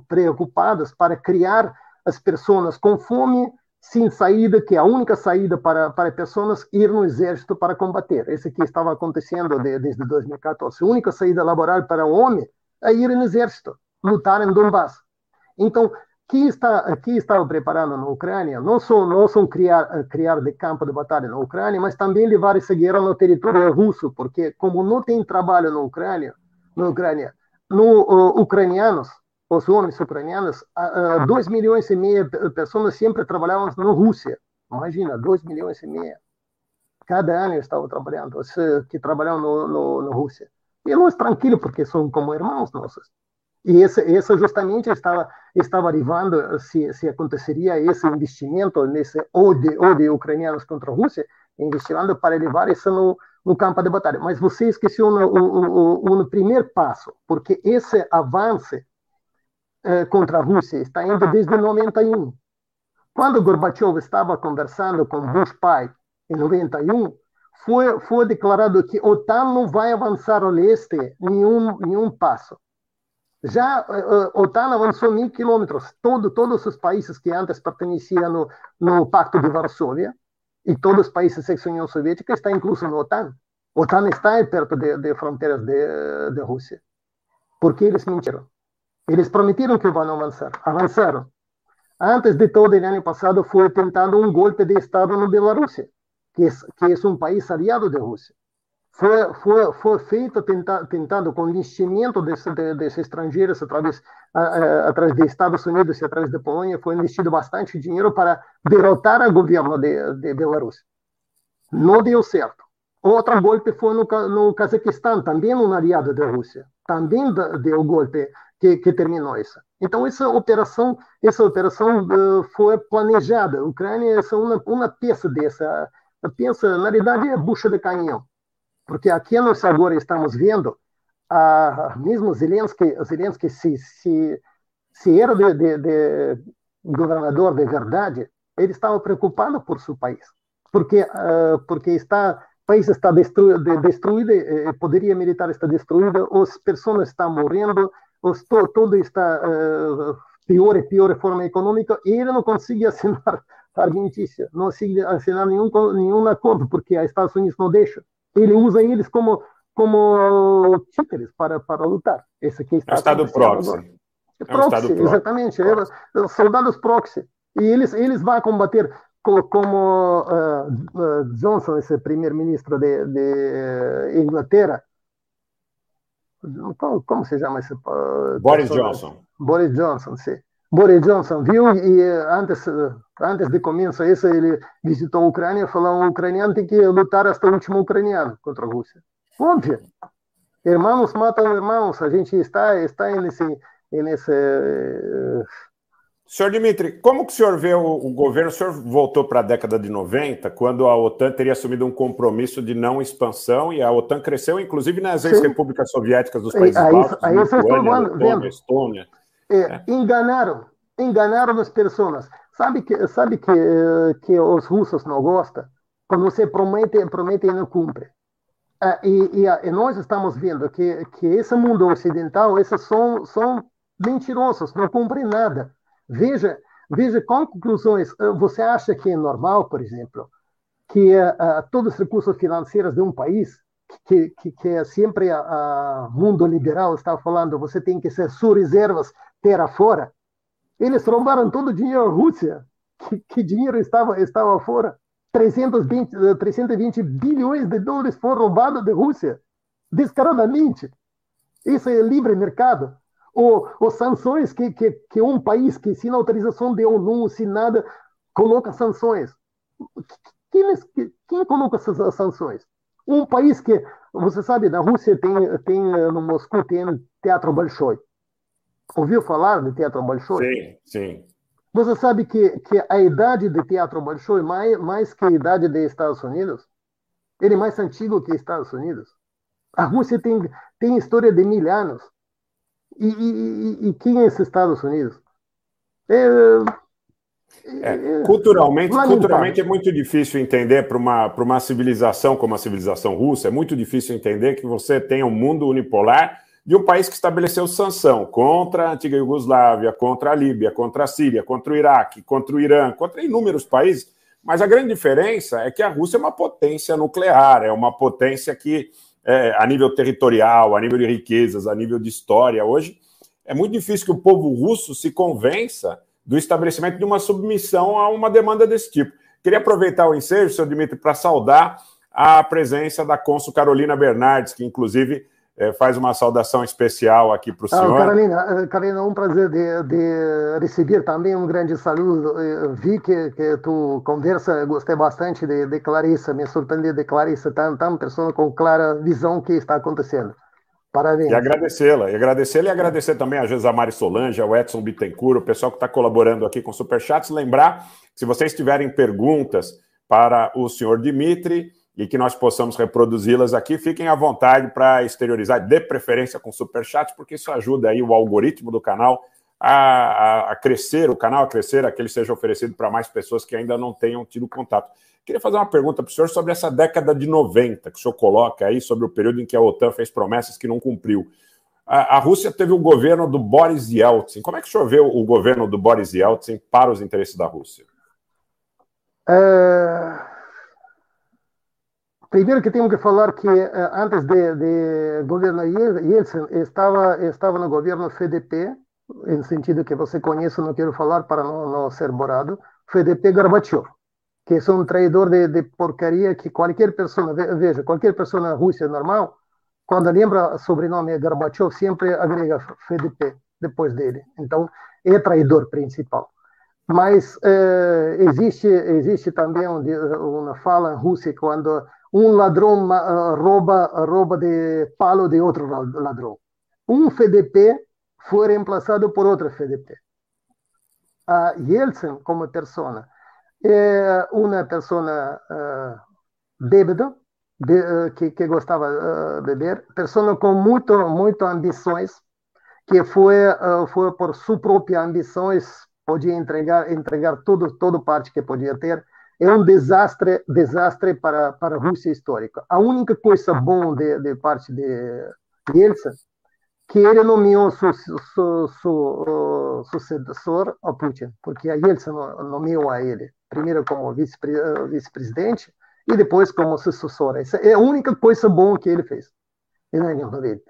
preocupados para criar as pessoas com fome, sem saída, que é a única saída para, para pessoas ir no exército para combater. Isso que estava acontecendo de, desde 2014. A única saída laboral para o homem é ir no exército, lutar em Donbass. Então, que está que estava preparando na Ucrânia não só não só criar criar de campo de batalha na Ucrânia, mas também levar essa guerra no território russo, porque como não tem trabalho na Ucrânia, na Ucrânia, no uh, ucranianos os homens ucranianos, 2 milhões e meio de pessoas sempre trabalhavam na Rússia. Imagina, 2 milhões e meio. Cada ano eu estava trabalhando, que trabalham no, no, na Rússia. E nós tranquilo, porque são como irmãos nossos. E esse, esse justamente estava estava arrivando se, se aconteceria esse investimento nesse ódio, ódio ucranianos contra a Rússia, investimento para levar isso no, no campo de batalha. Mas você esqueceu no, o primeiro passo, porque esse avanço eh, contra a Rússia está indo desde 91. Quando Gorbachev estava conversando com Bush pai em 91, foi, foi declarado que a OTAN não vai avançar ao leste nenhum, nenhum passo. Já a eh, OTAN avançou mil quilômetros. Todo, todos os países que antes pertenciam no, no Pacto de Varsóvia e todos os países ex-União Soviética estão inclusos no OTAN. A OTAN está perto de, de fronteiras de, de Rússia. Porque eles mentiram. Eles prometeram que vão avançar. Avançaram. Antes de todo, o ano passado foi tentado um golpe de Estado na Bielorrússia, que é, que é um país aliado da Rússia. Foi, foi, foi feito tenta, tentando com investimento desses de, estrangeiros através, através dos Estados Unidos e através da Polônia, foi investido bastante dinheiro para derrotar o governo de, de Bielorrússia. Não deu certo. Outro golpe foi no, no Cazaquistão, também um aliado da Rússia. Também deu golpe que, que terminou isso. Então essa operação, essa operação uh, foi planejada. A Ucrânia é uma uma peça dessa, a peça na realidade é bucha de canhão, porque aqui nós agora estamos vendo a mesmo Zelensky, Zelensky se se, se era de, de, de governador de verdade, ele estava preocupado por seu país, porque uh, porque está país está destruído, destruído, eh, poderia militar está destruído, as pessoas estão morrendo, todo está uh, pior e pior de forma econômica e ele não consegue assinar argentícia, não consegue assinar nenhum, nenhum acordo, porque a Estados Unidos não deixa. Ele usa eles como como títeres para, para lutar. Esse aqui está é o Estado próximo. É proxy, um exatamente. Proxy. É, soldados proxy. E eles, eles vão combater como uh, Johnson, esse primeiro-ministro de, de, Inglaterra. Como, como, se chama esse? Uh, Boris Johnson. Boris Johnson, sim. Boris Johnson viu e antes, antes de começo isso ele visitou a Ucrânia e falou o ucraniano tem que lutar até o último ucraniano contra a Rússia. Óbvio. Irmãos matam irmãos. A gente está, está nesse, nesse Senhor Dimitri, como que o senhor vê o, o governo? O senhor voltou para a década de 90, quando a OTAN teria assumido um compromisso de não expansão e a OTAN cresceu, inclusive nas ex-repúblicas soviéticas dos países aí, bálticos, aí Lituânia, Letônia, Estônia. É, é. Enganaram, enganaram as pessoas. Sabe que, sabe que, que os russos não gostam? Quando você promete, promete e não cumpre. Ah, e, e, e, nós estamos vendo que, que esse mundo ocidental, esses são, são mentirosos, não cumprem nada. Veja, veja conclusões. Ah, você acha que é normal, por exemplo, que uh, todos os recursos financeiros de um país, que, que, que é sempre o mundo liberal está falando, você tem que ser suas reservas terra fora, eles roubaram todo o dinheiro da Rússia, que, que dinheiro estava, estava fora. 320, 320 bilhões de dólares foram roubados da Rússia, descaradamente. Isso é livre mercado ou, ou sanções que, que, que um país que sem autorização de ONU, sem nada, coloca sanções. Quem, quem coloca essas sanções? Um país que, você sabe, na Rússia tem, tem no Moscou tem Teatro Bolshoi. Ouviu falar de Teatro Bolshoi? Sim, sim. Você sabe que, que a idade de Teatro Bolshoi, mais, mais que a idade dos Estados Unidos, ele é mais antigo que Estados Unidos. A Rússia tem, tem história de mil anos. E, e, e quem é esses Estados Unidos? É, é, culturalmente, culturalmente é muito difícil entender para uma, para uma civilização como a civilização russa, é muito difícil entender que você tenha um mundo unipolar de um país que estabeleceu sanção contra a antiga Iugoslávia, contra a Líbia, contra a Síria, contra o Iraque, contra o Irã, contra inúmeros países. Mas a grande diferença é que a Rússia é uma potência nuclear, é uma potência que é, a nível territorial, a nível de riquezas, a nível de história. Hoje é muito difícil que o povo russo se convença do estabelecimento de uma submissão a uma demanda desse tipo. Queria aproveitar o ensejo, senhor Dimitri, para saudar a presença da cônsul Carolina Bernardes, que inclusive é, faz uma saudação especial aqui para o senhor. Ah, Carolina, Carolina, um prazer de, de, receber também um grande saludo. Eu vi que, que tu conversa, gostei bastante de, de Clarissa, me surpreendeu de Clarissa, tão, tão pessoa com clara visão que está acontecendo. Parabéns. E agradecê-la, e agradecê-la e agradecer também a Gesamari Solange, ao Edson Bittencourt, o pessoal que está colaborando aqui com o Superchats. Lembrar, se vocês tiverem perguntas para o senhor Dimitri, e que nós possamos reproduzi-las aqui. Fiquem à vontade para exteriorizar, de preferência com superchat, porque isso ajuda aí o algoritmo do canal a, a, a, crescer, o canal a crescer, a que ele seja oferecido para mais pessoas que ainda não tenham tido contato. Queria fazer uma pergunta para o senhor sobre essa década de 90 que o senhor coloca aí, sobre o período em que a OTAN fez promessas que não cumpriu. A, a Rússia teve o governo do Boris Yeltsin. Como é que o senhor vê o, o governo do Boris Yeltsin para os interesses da Rússia? É... Primeiro que temos que falar que eh, antes de, de governo Yeltsin estava estava no governo FDP, em sentido que você conhece, não quero falar para não, não ser borrado, FDP Gorbachev, que é um traidor de, de porcaria que qualquer pessoa, veja, qualquer pessoa na Rússia normal, quando lembra o sobrenome Gorbachev, sempre agrega FDP depois dele. Então, é traidor principal. Mas eh, existe existe também uma fala em Rússia quando um ladrão uh, rouba, rouba de palo de outro ladrão. Um FDP foi reemplaçado por outro FDP. Uh, Yeltsin, como pessoa, é uma pessoa uh, bêbada, de, uh, que, que, gostava de beber, pessoa com muito, muito ambições, que foi, foi por sua própria ambições, podia entregar, entregar tudo, toda parte que podia ter, é um desastre, desastre para, para a Rússia histórica. A única coisa boa de, de parte de Yeltsin que ele nomeou seu, seu, sucessor a Putin, porque a Yeltsin nomeou a ele, primeiro como vice-presidente e depois como sucessor. Essa é a única coisa boa que ele fez nos anos 90.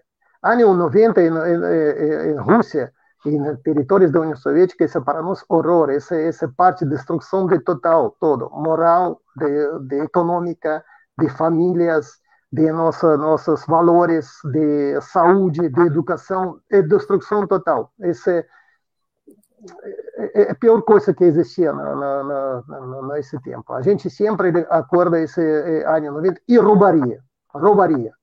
Anos 90 em, em, em Rússia e nos territórios da União Soviética, isso é para nós horror, essa, essa parte de destruição de total, todo, moral, de, de econômica, de famílias, de nossa, nossos valores, de saúde, de educação, é destruição total. Esse é, é, é a pior coisa que existia na, na, na, nesse tempo. A gente sempre acorda esse é, ano 90 e roubaria, roubaria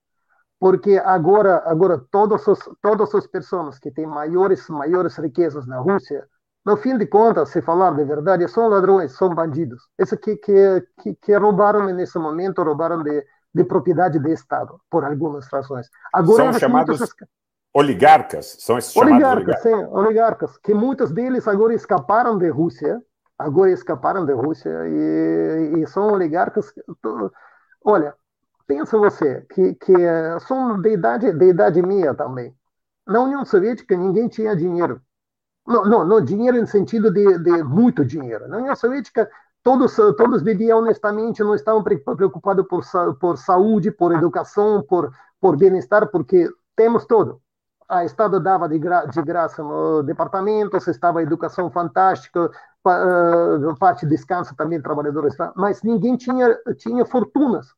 porque agora agora todos os, todas as pessoas que têm maiores maiores riquezas na Rússia no fim de contas se falar de verdade são ladrões são bandidos. Esses que que, que, que roubaram nesse momento roubaram de, de propriedade do Estado por algumas razões. Agora são chamados oligarcas são esses oligarcas, chamados oligarcas sim oligarcas que muitos deles agora escaparam da Rússia agora escaparam da Rússia e, e são oligarcas olha pensa você, que, que eh, são de idade, de idade minha também. Na União Soviética ninguém tinha dinheiro. Não, não, não dinheiro no sentido de, de muito dinheiro. Na União Soviética todos todos viviam honestamente, não estavam preocupados por, por saúde, por educação, por, por bem-estar, porque temos tudo. A Estado dava de, gra, de graça departamentos, estava educação fantástica, uh, parte de descanso também, trabalhadores, mas ninguém tinha, tinha fortunas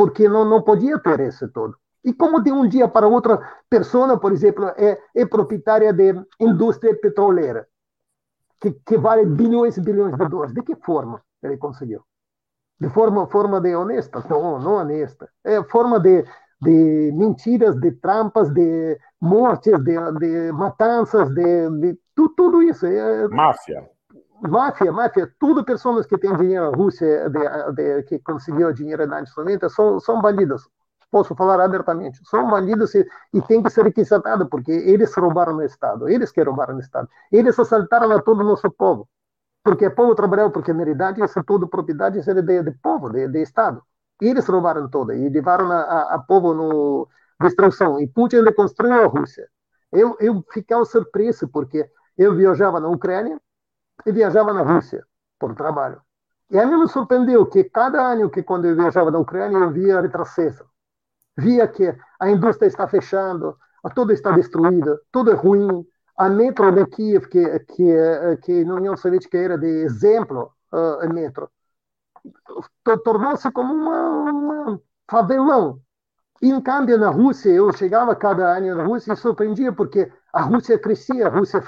porque não, não podia ter isso todo. E como de um dia para outro, pessoa, por exemplo, é, é proprietária de indústria petroleira, que, que vale bilhões e bilhões de dólares, de que forma ele conseguiu? De forma, forma de honesta? Não, não honesta. É forma de, de mentiras, de trampas, de mortes, de, de matanças, de, de tudo, tudo isso. É, Máfia máfia, máfia, tudo pessoas que têm dinheiro na Rússia, de, de, que conseguiu dinheiro na 90, são, são bandidos. Posso falar abertamente. São bandidos e, e tem que ser requisitado, porque eles roubaram o Estado. Eles que roubaram o Estado. Eles assaltaram a todo o nosso povo. Porque o povo trabalhou, porque na realidade isso é tudo propriedade de, de povo, de, de Estado. Eles roubaram toda e levaram a, a, a povo no destruição. E Putin ele construiu a Rússia. Eu, eu ficava surpreso, porque eu viajava na Ucrânia, e viajava na Rússia por trabalho. E a mim me surpreendeu que cada ano que quando eu viajava na Ucrânia eu via retrocesso. Via que a indústria está fechando, tudo está destruído, tudo é ruim. A metro de Kiev, que, que, que na União Soviética era de exemplo, uh, a metro, tornou-se como uma, uma favelão. E, em câmbio, na Rússia, eu chegava cada ano na Rússia e surpreendia, porque a Rússia crescia, a Rússia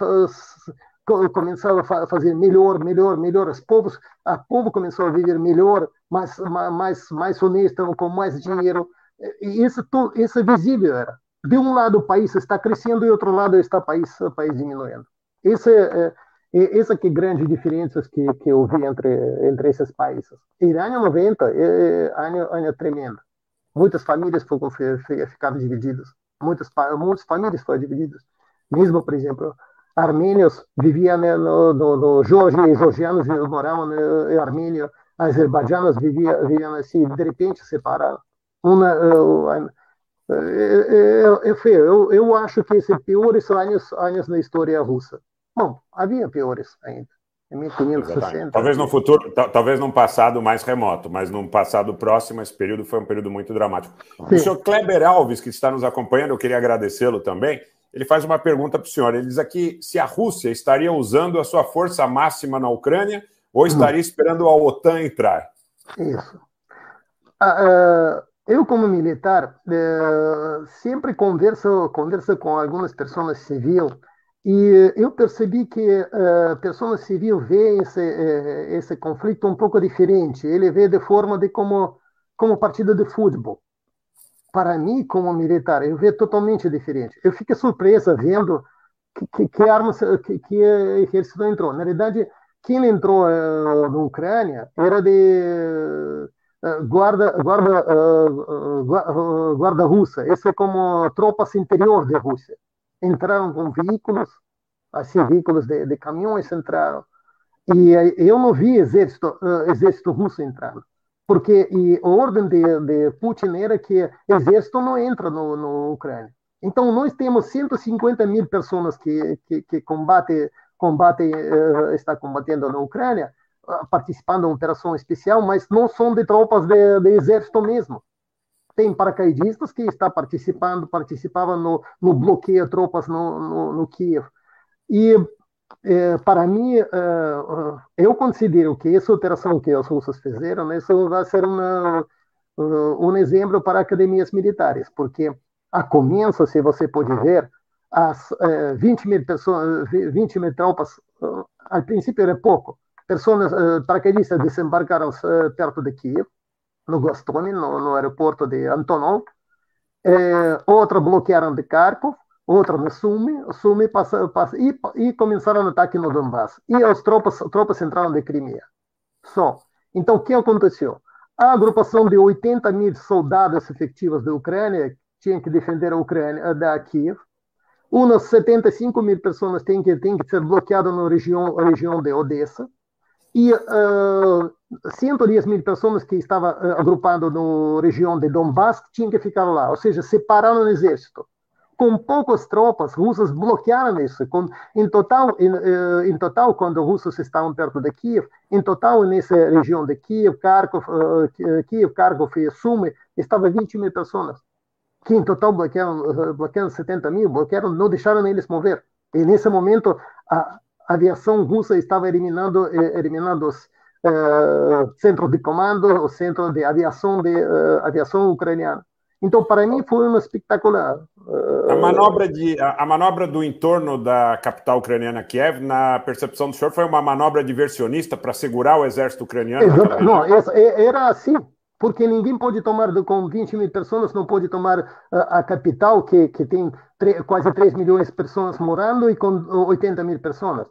começava a fazer melhor, melhor, melhor. Os povos, a povo começou a viver melhor, mais, mais, mais honesto, com mais dinheiro. E isso, isso é visível era. De um lado o país está crescendo, e do outro lado está o país, o país diminuindo. Isso é, é, essa que é grande diferença que, que eu vi entre, entre esses países. E ano 90 é, é ano, ano tremendo. Muitas famílias foram, ficaram divididas. Muitas, muitas famílias foram divididas. Mesmo, por exemplo, armênios viviam no, no, no Georgia, georgianos moravam na Armênia, azerbaijanos viviam, viviam assim, de repente separaram. Uma, uh, é, é, feio. Eu, eu acho que esses piores anos, anos na história russa. Bom, havia piores ainda. Em 1560. Talvez no futuro, talvez num passado mais remoto, mas num passado próximo, esse período foi um período muito dramático. Sim. O senhor Kleber Alves, que está nos acompanhando, eu queria agradecê-lo também ele faz uma pergunta para o senhor. Ele diz aqui se a Rússia estaria usando a sua força máxima na Ucrânia ou estaria esperando a OTAN entrar. Isso. Uh, eu, como militar, uh, sempre converso, converso com algumas pessoas civis e eu percebi que uh, pessoas civis vê esse, esse conflito um pouco diferente. Ele vê de forma de como como partida de futebol para mim, como militar, eu vejo totalmente diferente. Eu fiquei surpresa vendo que, que, que armas que, que exército entrou. Na verdade, quem entrou uh, na Ucrânia era de uh, guarda guarda uh, guarda russa. Esse é como tropas interior da Rússia. Entraram com veículos, assim veículos de, de caminhões entraram. E eu não vi exército exército russo entrando porque e a ordem de, de Putin era que o exército não entra no, no Ucrânia. Então, nós temos 150 mil pessoas que, que, que combate, combate, uh, está combatendo na Ucrânia, uh, participando uma operação especial, mas não são de tropas de, de exército mesmo. Tem paracaidistas que está participando, participavam no, no bloqueio de tropas no, no, no Kiev. E para mim, eu considero que essa operação que os russos fizeram, isso vai ser uma, um exemplo para academias militares, porque a começo, se você pode ver, as 20 mil pessoas, 20 mil tropas, al princípio era pouco, pessoas, paraquedistas desembarcaram perto de Kiev, no Gostoni, no, no aeroporto de Antonov, outro bloquearam de Kharkov, outra no Sumi, Sumi passa, passa, e, e começaram o ataque no Donbass. E as tropas, tropas entraram de Crimea. Só. Então, o que aconteceu? A agrupação de 80 mil soldados efetivos da Ucrânia tinha que defender a Ucrânia da Kiev. Umas 75 mil pessoas têm que, têm que ser bloqueadas na região, região de Odessa. E uh, 110 mil pessoas que estavam uh, agrupadas na região de Donbass tinham que ficar lá, ou seja, separaram o exército com poucas tropas russas bloquearam isso. Com, em total, em, eh, em, total, quando os russos estavam perto de Kiev, em total nessa região de Kiev, Kharkov, uh, Kiev, Kharkov e Sumy, estava 20 mil pessoas, que em total bloquearam, bloquearam 70 mil, bloquearam, não deixaram eles mover. E nesse momento, a aviação russa estava eliminando, eliminando os centros de comando, o centro de aviação de aviação ucraniana. Então, para mim, foi uma espetacular. A manobra, de, a, a, manobra do entorno da capital ucraniana Kiev, na percepção do senhor, foi uma manobra diversionista para segurar o exército ucraniano? Exato. Não, é, era assim, porque ninguém pode tomar, com 20 mil pessoas, não pode tomar a, a capital, que, que tem 3, quase 3 milhões de pessoas morando e com 80 mil pessoas.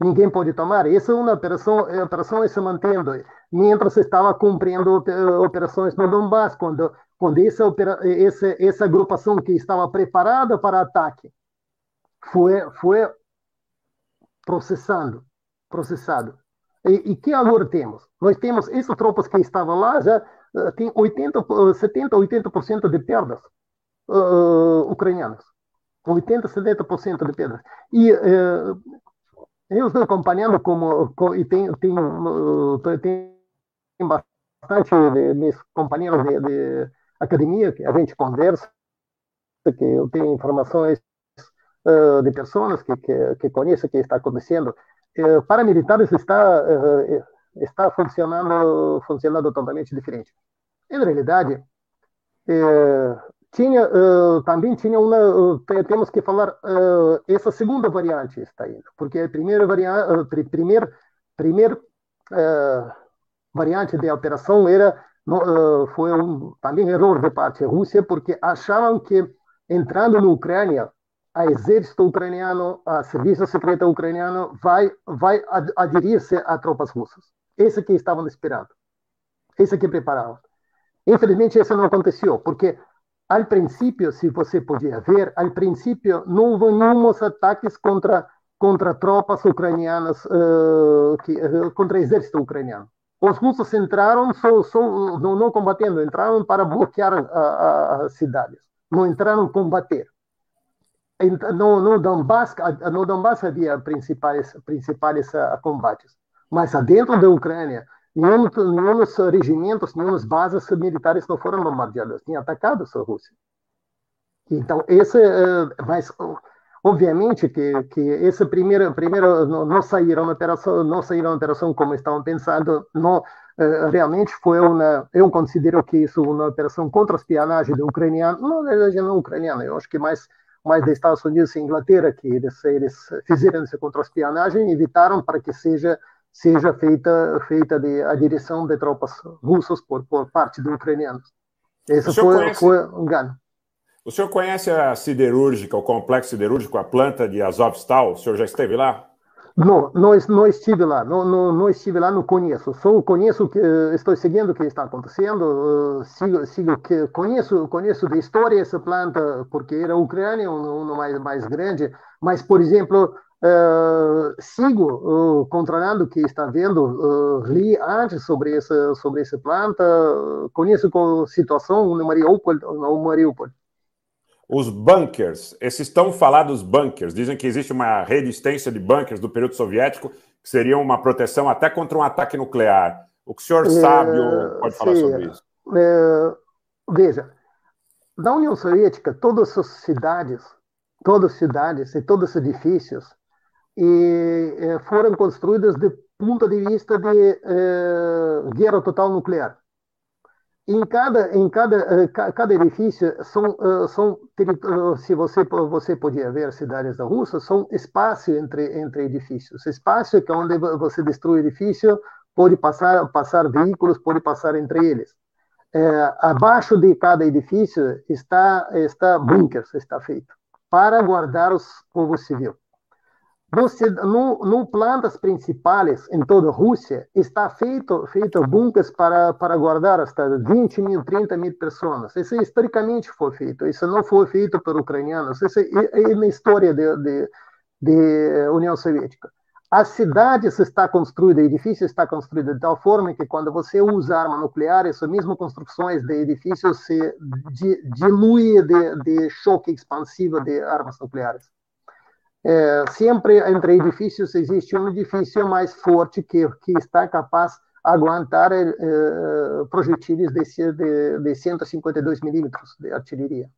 Ninguém pode tomar. Essa é uma operação, a operação se mantendo. Mientras estava cumprindo operações no Donbass, quando quando essa, essa, essa agrupação que estava preparada para ataque foi, foi processando, processado. E, e que agora temos? Nós temos essas tropas que estavam lá, já uh, tem 80, 70, 80% de perdas uh, ucranianas. 80, 70% de perdas. E uh, eu estou acompanhando como, como e tem, tem, tem bastante de, meus companheiros de, de academia, que a gente conversa, que eu tenho informações uh, de pessoas que, que, que conhecem o que está acontecendo. Uh, paramilitares está, uh, está funcionando, funcionando totalmente diferente. Em realidade, tinha, também tinha uma, temos que falar, essa segunda variante está indo, porque a primeira variante, primeira, primeira variante da operação era foi um, também erro de parte da Rússia, porque achavam que entrando na Ucrânia, a exército ucraniano, a serviço secreto ucraniano vai vai aderir-se a tropas russas. Esse que estavam esperando. Esse que preparavam. Infelizmente, isso não aconteceu, porque ao princípio, se você podia ver, ao princípio não houve nenhum ataques contra contra tropas ucranianas, uh, que, uh, contra exército ucraniano os russos entraram só, só, não, não, combatendo, entraram para bloquear as cidades, não entraram combater. No, no, Donbass, no Donbass havia principais, principais uh, combates, mas dentro da Ucrânia, nenhum, nenhum regimentos, nenhum bases militares não foram bombardeadas, nem atacados a Rússia. Então, esse, uh, mas Obviamente que, que essa primeira, primeira não, saíram na operação, não saíram na operação como estavam pensando, não, uh, realmente foi uma, eu considero que isso uma operação contra a espionagem do ucraniano, não, na verdade não ucraniano, eu acho que mais mais dos Estados Unidos e Inglaterra que eles, eles fizeram essa contra-espionagem e evitaram para que seja seja feita feita de, a direção de tropas russas por, por parte dos ucranianos. Esse foi, conhece... foi um engano. O senhor conhece a siderúrgica, o complexo siderúrgico, a planta de Azovstal? O senhor já esteve lá? Não, não, não estive lá, não, não, não, estive lá, não conheço. Só conheço que estou seguindo o que está acontecendo, sigo, sigo que conheço, conheço da história essa planta porque era Ucrânia, um, um mais mais grande. Mas, por exemplo, uh, sigo uh, controlando o que está vendo, uh, li antes sobre essa sobre essa planta, conheço a situação no Mariupol, no Mariupol os bunkers, esses tão falados bunkers, dizem que existe uma resistência de bunkers do período soviético que seriam uma proteção até contra um ataque nuclear. O que o senhor sabe ou pode falar sobre isso? É, veja, na União Soviética, todas as cidades, todas as cidades e todos os edifícios e foram construídas do ponto de vista de guerra total nuclear em cada em cada cada edifício são são se você você podia ver cidades da Rússia são espaço entre entre edifícios. Espaço que é onde você destrói edifício pode passar passar veículos pode passar entre eles. É, abaixo de cada edifício está está bunkers está feito para guardar os povos civis você, no, no plantas principais em toda a Rússia, está feito, feito bunkers para, para guardar hasta 20 mil, 30 mil pessoas. Isso historicamente foi feito. Isso não foi feito por ucranianos. Isso é, é na história de, de, de União Soviética. A cidade está construída, o edifício está construído de tal forma que quando você usa arma nuclear, essas mesmas construções de edifícios se dilui de, de choque expansivo de armas nucleares é, sempre entre edifícios existe um edifício mais forte que, que está capaz de aguentar é, projetis de, de, de 152 milímetros de artilharia.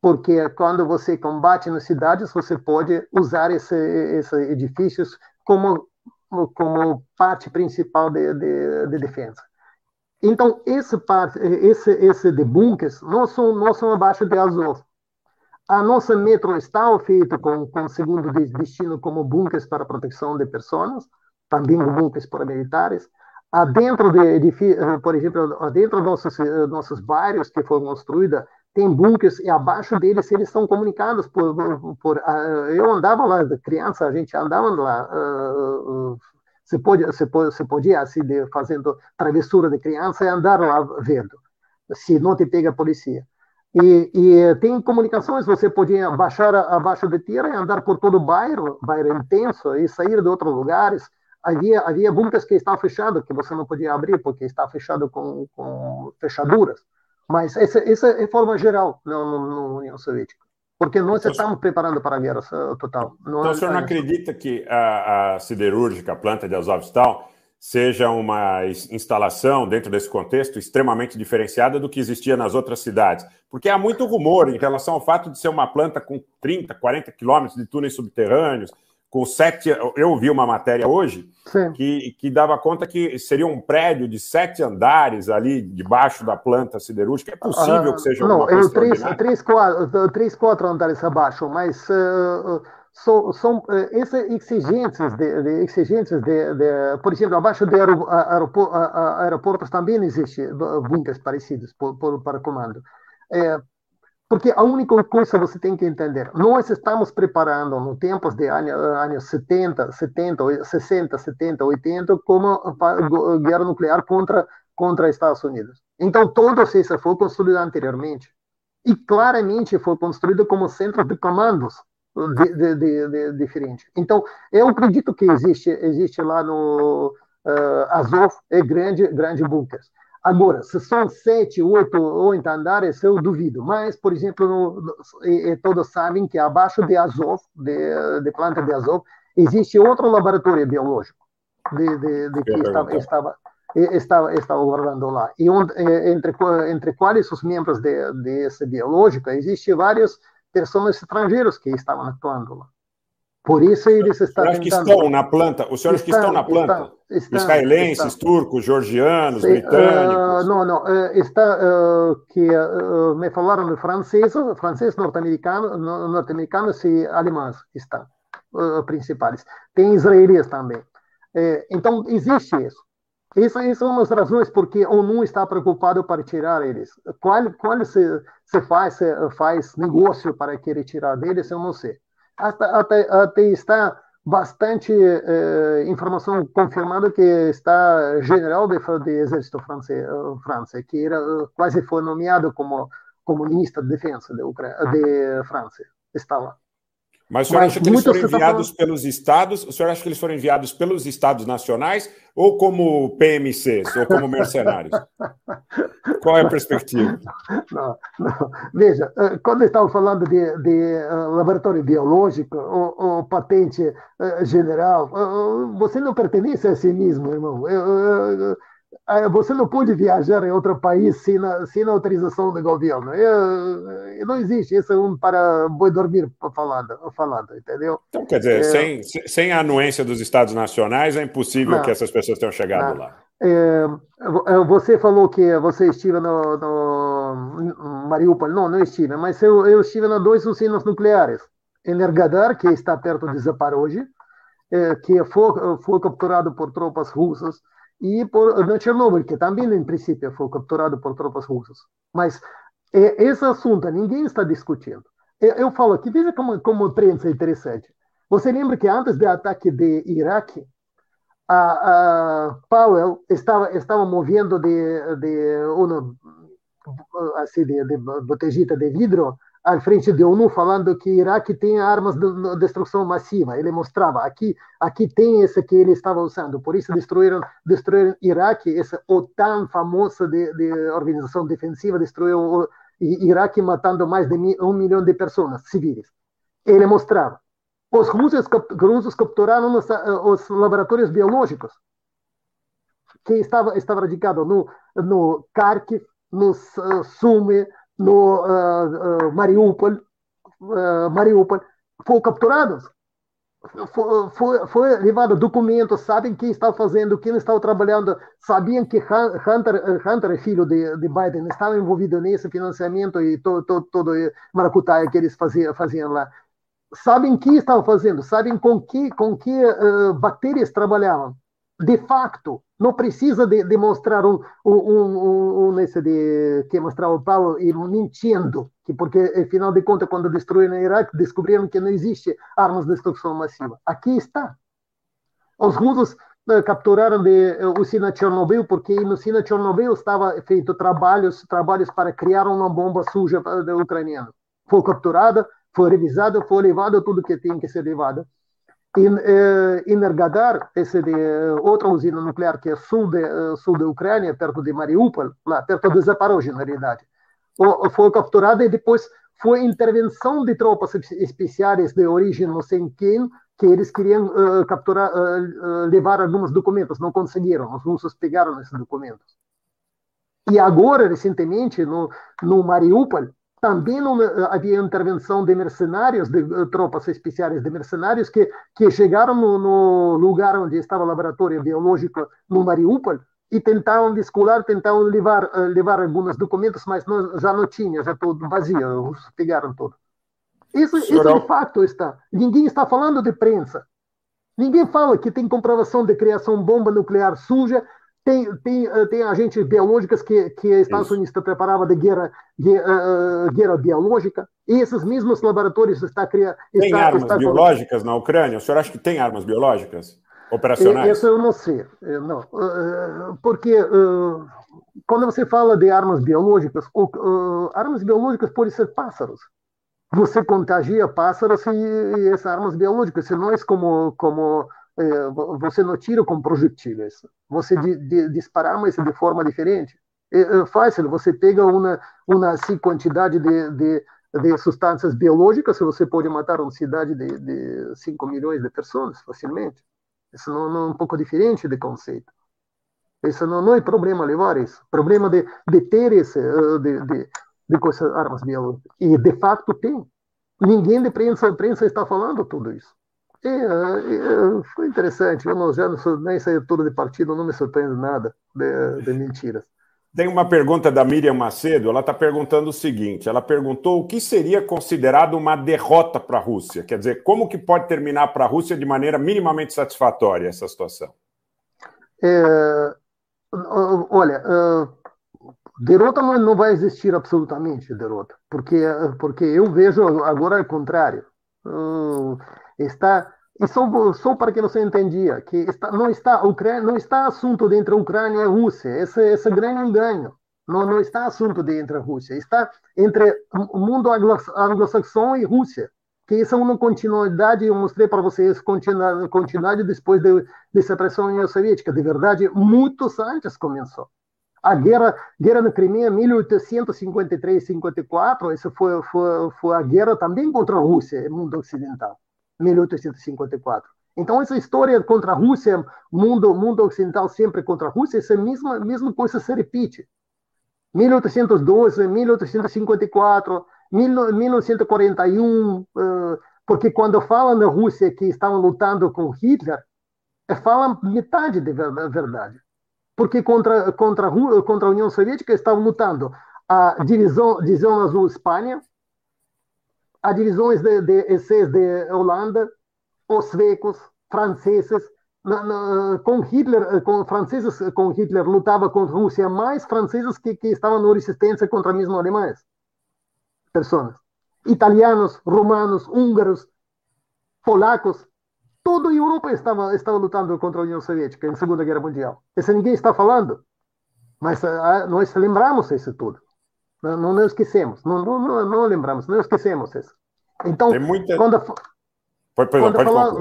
Porque quando você combate nas cidades, você pode usar esse, esses edifícios como, como parte principal de, de, de defesa. Então, esse, parte, esse, esse de bunkers não são, não são abaixo de Azov a nossa metro está feita com, com segundo destino como bunkers para proteção de pessoas, também bunkers para militares. Dentro de, eh, por exemplo, dentro dos nossos, eh, nossos bairros que foram construídos, tem bunkers e abaixo deles eles são comunicados por, por, uh, eu andava lá criança a gente andava lá você pode você pode podia assim fazendo travessura de criança e andar lá vendo se não te pega a polícia e, e, tem comunicações, você podia baixar abaixo de terra e andar por todo o bairro, bairro intenso, e sair de outros lugares. Havia, havia bunkers que estavam fechados, que você não podia abrir, porque está fechado com, com fechaduras. Mas essa, essa é forma geral na União Soviética. Porque nós então, estamos preparando para a guerra total. Não então, o senhor não acredita que a, a siderúrgica, a planta de Azovstal, seja uma instalação, dentro desse contexto, extremamente diferenciada do que existia nas outras cidades. Porque há muito rumor em relação ao fato de ser uma planta com 30, 40 quilômetros de túneis subterrâneos, com sete. Eu vi uma matéria hoje que, que dava conta que seria um prédio de sete andares ali debaixo da planta siderúrgica. É possível uh, que seja uma coisa. Não, três, três, quatro, três, quatro andares abaixo, mas. Uh, são, são uh, essas exigências, de, de exigências de, de, por exemplo, abaixo de aeropor, aeroportos também existem bunkers parecidos por, por, para comando. É, porque a única coisa você tem que entender, nós estamos preparando no tempos de anos, anos 70, 70, 60, 70, 80 como guerra nuclear contra contra Estados Unidos. Então, todo isso foi construído anteriormente e claramente foi construído como centro de comandos de, de, de, diferente. Então, eu acredito que existe, existe lá no uh, Azov, é grande, grande bunkers. Agora, se são sete, oito, oito andares, eu duvido. Mas, por exemplo, no, no, e, todos sabem que abaixo de Azov, de, de planta de Azov, existe outro laboratório biológico de, de, de que estava, estava, estava, estava guardando lá. E onde, entre, entre quais os membros de, desse biológico, existem vários pessoas estrangeiras que estavam atuando lá. Por isso eles estão tentando... que estão na planta? Os senhores estão, que estão na planta? Estão, Israelenses, estão. turcos, georgianos, Sim, britânicos? Uh, não, não. Uh, está, uh, que me falaram de francês, francês, norte-americano, norte-americanos e alemães estão principais. Tem israelenses também. então, existe isso. Essas são as razões porque a ONU está preocupado para tirar eles. Qual, qual se, se faz, se faz negócio para querer tirar deles, eu não sei. Até, até, até está bastante eh, informação confirmada que está general de, de exército francês, França, que era, quase foi nomeado como, como ministro de defesa de, Ucrânia, de França. Mas o senhor Mas acha que eles foram enviados tá pelos estados? O senhor acha que eles foram enviados pelos estados nacionais ou como PMCs ou como mercenários? Qual é a perspectiva? Não, não. Veja, eh, quando estamos falando de, de eh, laboratório biológico ou, ou, patente eh, general, você não pertence a si mesmo, irmão. Você não pode viajar em outro país sem a, sem autorização do governo. É, não existe. Isso é um para boi dormir falando, falando, entendeu? Então, quer dizer, é, sem, sem a anuência dos Estados Nacionais, é impossível não, que essas pessoas tenham chegado não. lá. É, você falou que você estive no, no Mariupol. Não, não estive, mas eu, eu estive nas duas usinas nucleares. Energadar, que está perto de Zaporozhye, é, que foi, foi capturado por tropas russas, e por, no Chernobyl, que também, em princípio, foi capturado por tropas russas. Mas é, esse assunto ninguém está discutindo. Eu, eu falo aqui, veja como, como a imprensa é interessante. Você lembra que antes do ataque de Iraque, a, a Powell estava, estava movendo de, de, uma, assim, de, de botejita de vidro à frente da ONU falando que Iraque tem armas de destruição massiva. Ele mostrava aqui, aqui tem esse que ele estava usando. Por isso destruíram, destruíram Iraque, essa OTAN famosa de, de organização defensiva destruiu Iraque matando mais de um milhão de pessoas civis. Ele mostrava. Os russos, russos capturaram os, os laboratórios biológicos que estava estava radicado no no Kharkiv, no Sumy, no uh, uh, Mariupol, uh, Mariupol, foram capturados. Foi, foi, foi levado documentos, sabem quem estava fazendo, quem estava trabalhando, sabiam que Hunter, Hunter é filho de, de Biden, estava envolvido nesse financiamento e todo, todo, todo maracutaia que eles faziam, faziam lá. Sabem que estavam fazendo, sabem com que, com que uh, bactérias trabalhavam. De facto, não precisa de, demonstrar um, um, um, um nesse de que mostrava o Paulo e mentindo, que porque afinal de contas quando destruíram o Iraque descobriram que não existe armas de destruição massiva. Aqui está. Os russos uh, capturaram de usina Chernobyl porque no usina Chernobyl estava feito trabalhos trabalhos para criar uma bomba suja da ucraniana. Foi capturada, foi revisada, foi levado tudo que tinha que ser levado eh, Energadar, esse de eh, outra usina nuclear que é sul de, eh, sul da Ucrânia, perto de Mariupol, lá perto de Zaporozhye, na realidade, foi capturada e depois foi intervenção de tropas especiais de origem não sei quem, que eles queriam uh, capturar, uh, levar alguns documentos, não conseguiram, os russos pegaram esses documentos. E agora, recentemente, no, no Mariupol, também não eh, havia intervenção de mercenários, de uh, tropas especiais de mercenários que, que chegaram no, no, lugar onde estava o laboratório biológico no Mariupol e tentavam descolar, tentavam levar, uh, levar alguns documentos, mas não, já não tinha, já tudo vazio, os pegaram tudo. Isso, isso de fato está. Ninguém está falando de prensa. Ninguém fala que tem comprovação de criação de bomba nuclear suja, tem, tem, eh, tem agentes biológicos que, que Estados Unidos preparava de guerra, guerra, uh, guerra biológica, e esses mesmos laboratórios está criando. Tem está, armas está biológicas na Ucrânia? O senhor acha que tem armas biológicas operacionais? Isso eu não sei. Não. Porque uh, quando você fala de armas biológicas, armas biológicas podem ser pássaros. Você contagia pássaros e, e essas armas biológicas. Se nós, como, como é, você não tira com projetíveis, você de, de, dispara mas de forma diferente. É, é fácil, você pega uma, uma assim, quantidade de, de, de substâncias biológicas, você pode matar uma cidade de, de 5 milhões de pessoas facilmente. Isso não, não é um pouco diferente de conceito. Isso não, não é problema levar isso. Problema de, de ter esse, de, de, de coisas, armas biológicas. E de fato tem. Ninguém de prensa, prensa está falando tudo isso. É, é, foi interessante. Eu não, já não nem saí todo de partido, não me surpreende nada de, de mentiras. Tem uma pergunta da Miriam Macedo. Ela está perguntando o seguinte: ela perguntou o que seria considerado uma derrota para a Rússia. Quer dizer, como que pode terminar para a Rússia de maneira minimamente satisfatória essa situação? É, olha, derrota não, não vai existir absolutamente derrota, porque porque eu vejo agora o contrário. Está e só, só para que você entendia que está, não está Ucrânia, não está assunto de entre Ucrânia e a Rússia. Esse, esse grande engano. Não, não está assunto de entre a Rússia. Está entre o mundo anglo-saxão e Rússia. Que isso é uma continuidade, eu mostrei para vocês, continuidade, depois de, de União Soviética. De verdade, muitos antes começou. A guerra, guerra na Crimeia, 1853-54, essa foi, foi, foi a guerra também contra a Rússia, mundo ocidental. 1854. Então, essa história contra a Rússia, mundo, mundo ocidental sempre contra a Rússia, essa mesma, mesma coisa se repite. 1812, 1854, 1941, porque quando falam da Rússia que estavam lutando com Hitler, é, falam metade da verdade. Porque contra, contra, contra a União Soviética estavam lutando a divisão, divisão azul Espanha, a divisões de, de SS de Holanda, os suecos, franceses, na, na, com Hitler, com franceses com Hitler lutava contra a Rússia, mais franceses que, que estavam na resistência contra mesmo alemães. Pessoas. Italianos, romanos, húngaros, polacos, toda a Europa estava, estava lutando contra a União Soviética em Segunda Guerra Mundial. Isso ninguém está falando. Mas uh, nós lembramos isso tudo. Não, não, não esquecemos. Não, não, não, não, lembramos, não esquecemos isso. Então, muita... quando, Pode, pode, pode falar,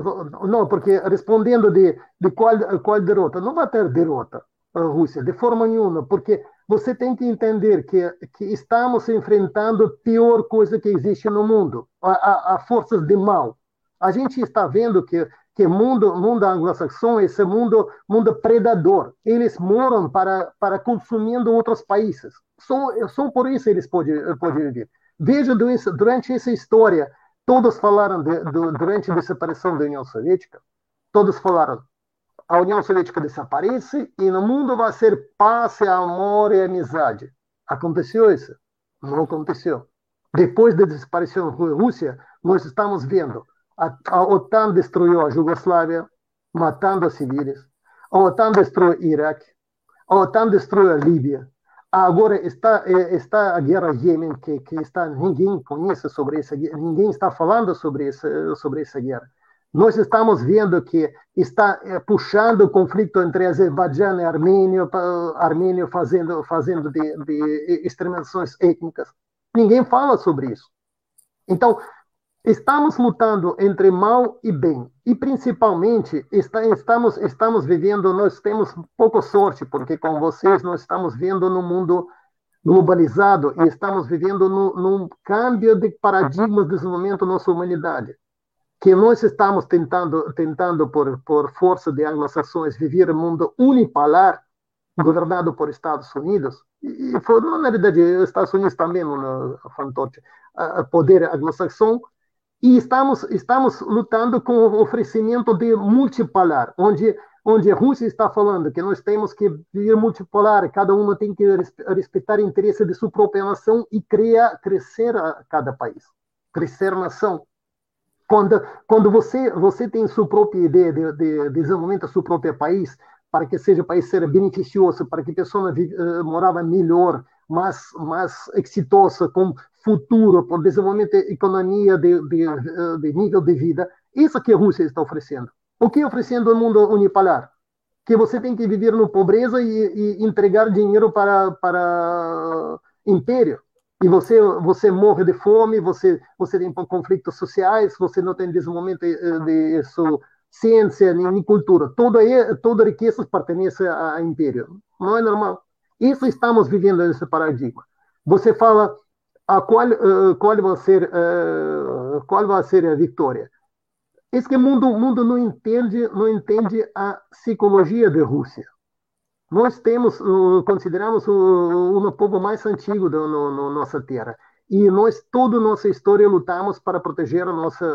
não, porque respondendo de, de qual, qual derrota, não vai ter derrota a Rússia, de forma nenhuma, porque você tem que entender que, que estamos enfrentando a pior coisa que existe no mundo, a, a, a forças de mal. A gente está vendo que que mundo mundo anglo-saxão esse mundo mundo predador eles moram para para consumindo outros países só só por isso eles podem podem viver veja durante essa história Todos falaram de, do, durante a desaparição da União Soviética, todos falaram a União Soviética desaparece e no mundo vai ser paz, amor e amizade. Aconteceu isso? Não aconteceu. Depois da desaparição da Rússia, nós estamos vendo a, a OTAN destruiu a Jugoslávia, matando civis. A OTAN destruiu o Iraque. A OTAN destruiu a Líbia. Agora está, está a guerra Iêmen, que, que está, ninguém conhece sobre essa ninguém está falando sobre essa, sobre essa guerra. Nós estamos vendo que está puxando o conflito entre Azerbaijão e Armênia, Armênia fazendo, fazendo de, de extremações étnicas. Ninguém fala sobre isso. Então, Estamos lutando entre mal e bem. E principalmente está, estamos, estamos vivendo, nós temos pouca sorte, porque com vocês nós estamos vivendo num mundo globalizado e estamos vivendo no, num câmbio de paradigmas de desenvolvimento da nossa humanidade. Que nós estamos tentando, tentando por, por força de anglo-saxões, viver um mundo unipolar, governado por Estados Unidos, e foi, na verdade, Estados Unidos também, um fantoche, poder anglo-saxão, e estamos, estamos lutando com o oferecimento de multipolar, onde, onde a Rússia está falando que nós temos que vir multipolar, cada um tem que respeitar o interesse de sua própria nação e criar, crescer a cada país, crescer nação. Quando, quando você, você tem sua própria ideia de, de, de desenvolvimento do seu próprio país, para que seja país ser beneficioso, para que a pessoa uh, morava melhor, mais, mais exitosa, com futuro, por desenvolvimento de economia, de, de, de, nível de vida. Isso que a Rússia está oferecendo. O que oferecendo o mundo unipolar? Que você tem que viver na pobreza e, e entregar dinheiro para, para império. E você, você morre de fome, você, você tem conflitos sociais, você não tem desenvolvimento de, de ciência nem cultura. Toda, toda riqueza pertence ao império. Não é normal. Isso estamos vivendo nesse paradigma. Você fala a qual, uh, qual vai ser uh, qual vai ser a vitória. É que o mundo, mundo não entende não entende a psicologia da Rússia. Nós temos uh, consideramos o, o povo mais antigo da no, no nossa terra e nós toda nossa história lutamos para proteger a nossa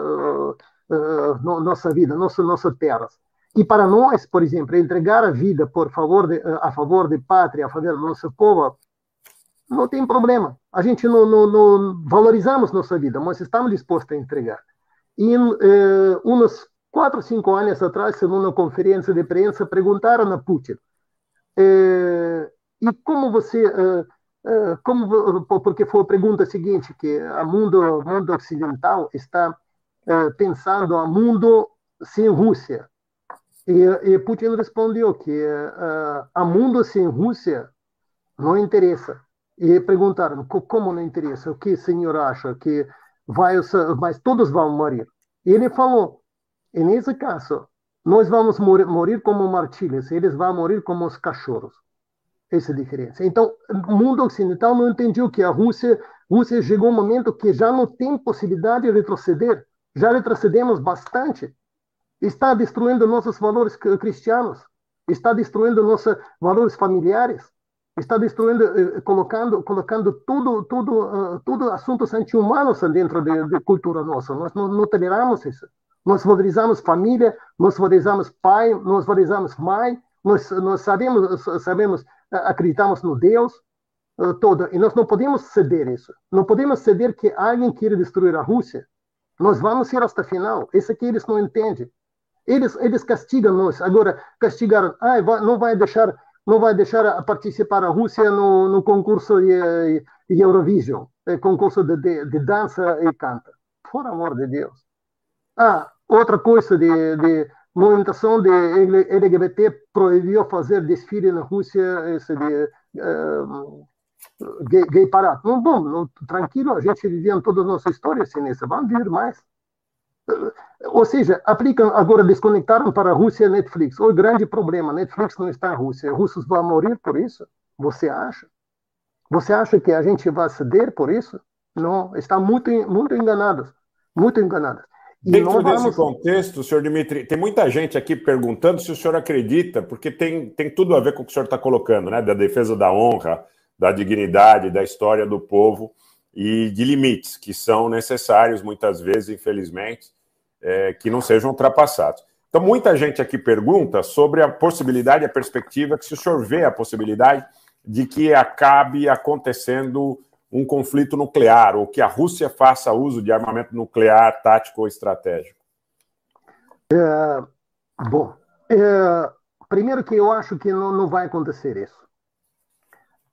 no, nossa vida, nossa nossa terras. E para nós, por exemplo, entregar a vida por favor de, a favor de pátria, a favor do nosso povo, não tem problema. A gente não, não, não valorizamos nossa vida, mas estamos dispostos a entregar. E eh, uns quatro, cinco anos atrás, em uma conferência de imprensa, perguntaram a Putin: eh, e como você, eh, eh como porque foi a pergunta seguinte que a mundo, mundo ocidental está eh, pensando a mundo sem Rússia. E, e Putin respondeu que uh, a mundo sem Rússia não interessa. E perguntaram como não interessa, o que o senhor acha que vai, mas todos vão morrer. E ele falou, e nesse caso, nós vamos morrer, como martilhas, eles vão morrer como os cachorros. Essa é a diferença. Então, o mundo ocidental não entendeu que a Rússia, Rússia chegou um momento que já não tem possibilidade de retroceder. Já retrocedemos bastante. está destruindo nossos valores cristianos, está destruindo nossos valores familiares, está destruindo, eh, colocando, colocando tudo, tudo, uh, tudo assuntos anti-humanos dentro da de, de cultura nossa. Nós não, não toleramos isso. Nós valorizamos família, nós valorizamos pai, nós valorizamos mãe, nós, nós sabemos, sabemos, acreditamos no Deus uh, todo, e nós não podemos ceder isso. Não podemos ceder que alguém queira destruir a Rússia. Nós vamos ir até o final. Isso aqui eles não entendem. Eles, eles castigam nós. Agora, castigaram, ah, não vai deixar não vai deixar participar a Rússia no, no concurso de, de Eurovision, é concurso de, de, de, dança e canta. Por amor de Deus. Ah, outra coisa de, de movimentação de LGBT proibiu fazer desfile na Rússia esse de uh, gay, gay parado. Bom, tranquilo, a gente vivia toda a nossa história assim, nessa. Vamos vir mais. Ou seja, aplicam agora desconectaram para a Rússia Netflix. O grande problema, Netflix não está na Rússia. Os russos vão morrer por isso? Você acha? Você acha que a gente vai ceder por isso? Não, está muito muito enganados, muito enganados. E Dentro vamos... desse contexto, senhor Dimitri, tem muita gente aqui perguntando se o senhor acredita, porque tem, tem tudo a ver com o que o senhor está colocando, né? Da defesa da honra, da dignidade, da história do povo e de limites que são necessários muitas vezes, infelizmente, é, que não sejam ultrapassados. Então, muita gente aqui pergunta sobre a possibilidade, a perspectiva, que se o senhor vê a possibilidade de que acabe acontecendo um conflito nuclear, ou que a Rússia faça uso de armamento nuclear tático ou estratégico. É, bom, é, primeiro que eu acho que não, não vai acontecer isso.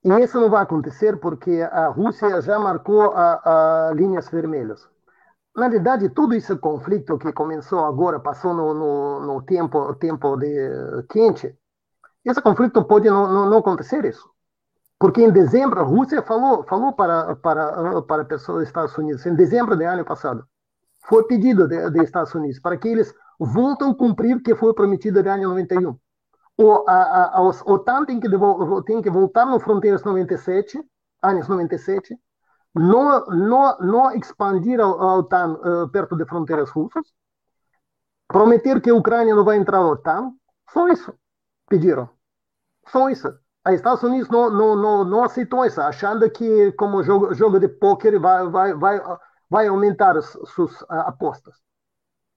E isso não vai acontecer porque a Rússia já marcou a, a linhas vermelhas na verdade, todo esse conflito que começou agora, passou no, no, no tempo, tempo de quente, esse conflito pode não, não, não, acontecer isso. Porque em dezembro a Rússia falou, falou para, para, para pessoas dos Estados Unidos, em dezembro do ano passado, foi pedido de Estados Unidos para que eles voltem a cumprir o que foi prometido no ano 91. O, a, a, a OTAN tem que, tem que voltar no Fronteiras 97, anos 97, não, não, não expandir a, OTAN uh, perto de fronteiras russas, prometer que a Ucrânia não vai entrar na OTAN, só isso pediram. Só isso. Os Estados Unidos não, não, não, não aceitou isso, achando que como jogo, jogo de pôquer vai, vai, vai, vai aumentar as suas apostas.